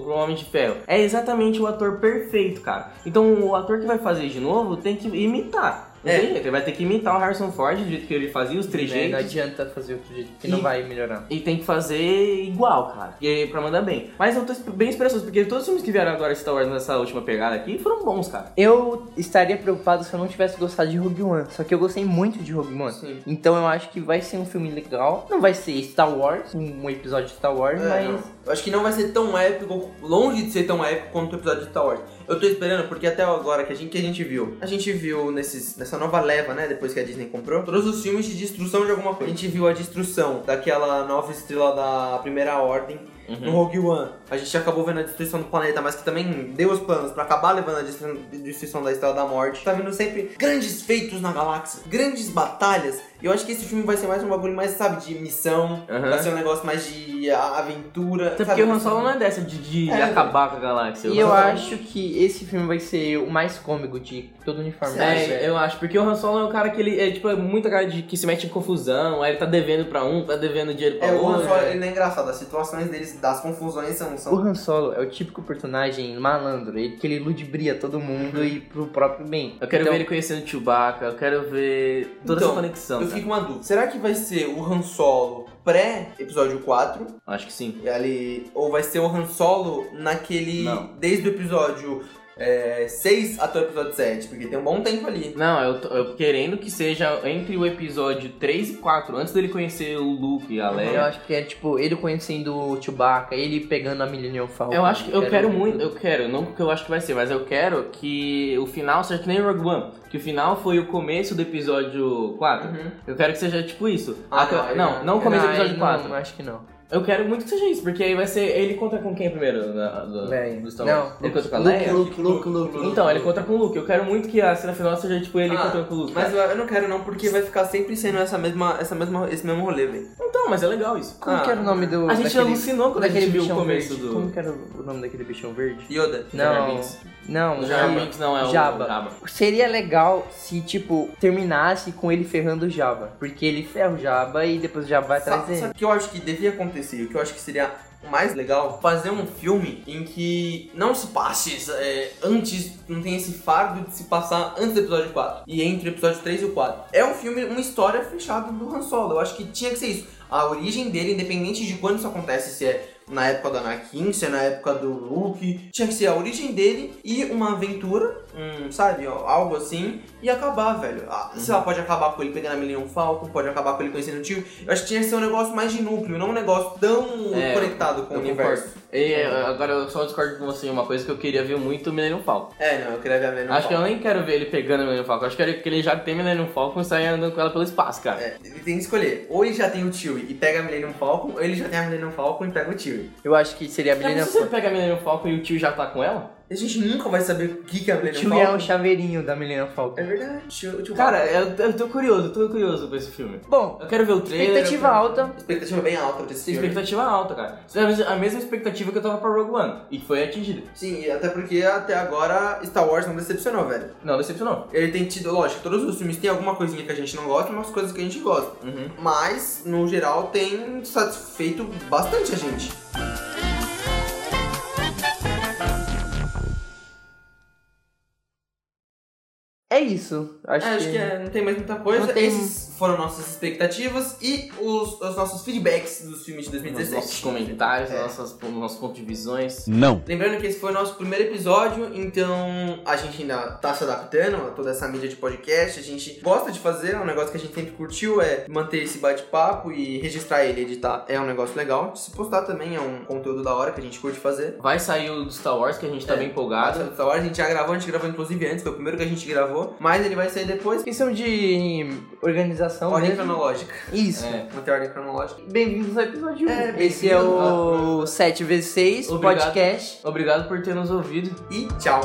Speaker 2: pro Homem de Ferro. É exatamente o ator perfeito, cara. Então o ator que vai fazer de novo tem que imitar. Não
Speaker 1: É.
Speaker 2: tem jeito, ele vai ter que imitar o Harrison Ford do jeito que ele fazia, os
Speaker 3: Né? Não
Speaker 2: trejeitos.
Speaker 3: adianta fazer outro jeito, que não
Speaker 2: E-
Speaker 3: vai melhorar.
Speaker 2: E tem que fazer igual, cara. E pra mandar bem. Mas eu tô bem esperançoso, porque todos os filmes que vieram agora Star Wars nessa última pegada aqui foram bons, cara.
Speaker 3: Eu estaria preocupado se eu não tivesse gostado de Rogue One. Só que eu gostei muito de Rogue One.
Speaker 1: Sim.
Speaker 3: Então eu acho que vai ser um filme legal. Não vai ser Star Wars, um um episódio de Star Wars,
Speaker 1: É,
Speaker 3: mas.
Speaker 1: não. Eu acho que não vai ser tão épico, longe de ser tão épico quanto o episódio de Star Wars. Eu tô esperando, porque até agora que a gente, que a gente viu, a gente viu nesses, nessa nova leva, né, depois que a Disney comprou, todos os filmes de destruição de alguma coisa. A gente viu a destruição daquela nova estrela da Primeira Ordem no Rogue One. A gente acabou vendo a destruição do planeta, mas que também deu os planos pra acabar levando a destruição, da Estrela da Morte. Tá vendo sempre grandes feitos na galáxia, grandes batalhas. E eu acho que esse filme vai ser mais um bagulho mais, sabe, de missão.
Speaker 2: Aham.
Speaker 1: Vai ser um negócio mais de aventura.
Speaker 2: Até
Speaker 1: sabe?
Speaker 2: porque o Han Solo não é dessa de, de
Speaker 1: É,
Speaker 2: acabar com a galáxia.
Speaker 3: E eu acho que esse filme vai ser o mais cômico de todo o uniforme.
Speaker 2: É, eu acho, porque o Han Solo é um cara que ele é tipo é muito cara de que se mete em confusão, aí ele tá devendo pra um, tá devendo dinheiro pra
Speaker 1: É, o Han
Speaker 2: outro.
Speaker 1: Solo, ele não é engraçado. As situações deles, das confusões são...
Speaker 3: O Han Solo é o típico personagem malandro, ele que ele ludibria todo mundo e pro próprio bem.
Speaker 2: Eu quero
Speaker 3: Então,
Speaker 2: ver ele conhecendo o Chewbacca, eu quero ver toda
Speaker 1: Então,
Speaker 2: essa conexão.
Speaker 1: Eu
Speaker 2: cara.
Speaker 1: fico com uma dúvida. Será que vai ser o Han Solo pré-episódio 4?
Speaker 2: Acho que sim.
Speaker 1: E ali, ou vai ser o Han Solo naquele.
Speaker 2: Não.
Speaker 1: Desde o episódio é, 6 até o episódio 7, porque tem um bom tempo ali.
Speaker 2: Não, eu tô eu querendo que seja entre o episódio 3 e 4, antes dele conhecer o Luke e a
Speaker 3: Eu
Speaker 2: Leia.
Speaker 3: acho que é tipo ele conhecendo o Chewbacca, ele pegando a Millennium Falcon.
Speaker 2: Eu acho que eu quero muito,
Speaker 3: tudo.
Speaker 2: eu quero, não que eu acho que vai ser, mas eu quero que o final seja que nem Rogue One, que o final foi o começo do episódio 4.
Speaker 1: Uhum.
Speaker 2: Eu quero que seja tipo isso.
Speaker 1: Ah,
Speaker 2: A-
Speaker 1: não,
Speaker 2: não,
Speaker 1: não.
Speaker 2: não o começo do episódio
Speaker 3: aí
Speaker 2: 4.
Speaker 3: Não, acho que não.
Speaker 2: Eu quero muito que seja isso, porque aí vai ser. Ele conta com quem primeiro? Na, do,
Speaker 3: Leia.
Speaker 2: do Star Wars?
Speaker 3: Não,
Speaker 2: ele conta com a
Speaker 3: Luke,
Speaker 2: Leia?
Speaker 3: Luke, Luke, Luke.
Speaker 2: Então, ele conta com o Luke. Eu quero muito que a cena final seja tipo ele
Speaker 1: Ah,
Speaker 2: contando com o Luke.
Speaker 1: Mas eu, eu não quero não, porque vai ficar sempre sendo essa mesma, essa mesma, esse mesmo rolê, velho.
Speaker 2: Então, mas é legal isso.
Speaker 3: Como
Speaker 1: Ah,
Speaker 3: que era o nome do.
Speaker 2: A gente
Speaker 3: daquele,
Speaker 2: alucinou quando a gente viu o começo
Speaker 3: verde?
Speaker 2: do-
Speaker 3: Como que era o nome daquele bichão verde?
Speaker 1: Yoda.
Speaker 3: Não. Não,
Speaker 2: O Jar Binks não é o
Speaker 3: Jabba.
Speaker 2: Jabba.
Speaker 3: Seria legal se, tipo, terminasse com ele ferrando o Jabba. Porque ele ferra o Jabba e depois o Jabba vai atrás
Speaker 1: Sabe,
Speaker 3: dele.
Speaker 1: sabe o que eu acho que devia acontecer? O que eu acho que seria mais legal? Fazer um filme em que não se passe é, antes, não tem esse fardo de se passar antes do episódio 4 e entre o episódio 3 e o 4. É um filme, uma história fechada do Han Solo. Eu acho que tinha que ser isso. A origem dele, independente de quando isso acontece, se é na época do Anakin, se é na época do Luke, tinha que ser a origem dele e uma aventura, um, sabe, algo assim, e acabar, velho. Ah, Sei lá, pode acabar com ele pegando a Millennium Falcon, pode acabar com ele conhecendo o tio. Eu acho que tinha que ser um negócio mais de núcleo, não um negócio tão
Speaker 2: É,
Speaker 1: conectado com o universo.
Speaker 2: concordo. E, é, agora eu só discordo com você em uma coisa que eu queria ver muito o Millennium Falcon.
Speaker 1: É, não, eu queria ver a Millennium
Speaker 2: Acho que eu
Speaker 1: Falcon.
Speaker 2: nem quero ver ele pegando o Millennium Falcon. Acho que eu quero que ele já tem Millennium Falcon e saia andando com ela pelo espaço, cara.
Speaker 1: É, ele tem que escolher. Ou ele já tem o Chewie e pega a Millennium Falcon, ou ele já tem a Millennium Falcon e pega o Chewie.
Speaker 3: Eu acho que seria a
Speaker 2: Já
Speaker 3: Millennium
Speaker 2: pensou se você pega a Millennium Falcon e o tio já tá com ela?
Speaker 1: A gente nunca vai saber o que que é a
Speaker 3: O
Speaker 1: Millennium
Speaker 3: tio
Speaker 1: Falcon.
Speaker 3: é um chaveirinho da Millennium Falcon.
Speaker 1: É verdade. O tio, o tio
Speaker 2: Cara, eu, eu tô curioso, eu tô curioso pra esse filme.
Speaker 3: Bom,
Speaker 2: Eu quero ver o trailer.
Speaker 3: expectativa
Speaker 2: quero-
Speaker 3: alta.
Speaker 1: expectativa bem alta pra esse
Speaker 2: Tem
Speaker 1: filme.
Speaker 2: expectativa alta, cara. É a mesma- expectativa que eu tava pra Rogue One. E foi atingida.
Speaker 1: Sim, e até porque até agora Star Wars não decepcionou, velho.
Speaker 2: Não, decepcionou.
Speaker 1: Ele tem tido, lógico, todos os filmes têm alguma coisinha que a gente não gosta, umas coisas que a gente gosta.
Speaker 2: Uhum.
Speaker 1: Mas, no geral, tem satisfeito bastante a gente.
Speaker 3: É isso. Acho,
Speaker 1: É, acho
Speaker 3: que...
Speaker 1: que é, não tem mais muita coisa.
Speaker 3: Tem-
Speaker 1: Esses foram nossas expectativas e os, os nossos feedbacks dos filmes de
Speaker 2: Nos
Speaker 1: 2017.
Speaker 2: nossos comentários,
Speaker 1: É.
Speaker 2: nossas, nos nossos pontos de visões.
Speaker 6: Não.
Speaker 1: Lembrando que esse foi o nosso primeiro episódio, então a gente ainda tá se adaptando a toda essa mídia de podcast. A gente gosta de fazer, é um negócio que a gente sempre curtiu, é manter esse bate-papo e registrar ele, editar. É um negócio legal. Se postar também é um conteúdo da hora que a gente curte fazer.
Speaker 2: Vai sair o do Star Wars, que a gente tá
Speaker 1: É,
Speaker 2: bem empolgado.
Speaker 1: Essa hora a gente já gravou, a gente gravou inclusive antes, foi o primeiro que a gente gravou, mas ele vai sair depois.
Speaker 3: Questão de organização
Speaker 1: Ordem
Speaker 3: mesmo.
Speaker 1: cronológica.
Speaker 3: Isso.
Speaker 2: É.
Speaker 1: Manter a ordem cronológica.
Speaker 3: Bem-vindos ao episódio 1.
Speaker 1: É,
Speaker 3: Esse é o 7x6
Speaker 2: Obrigado.
Speaker 3: podcast.
Speaker 2: Obrigado por ter nos ouvido.
Speaker 1: E tchau.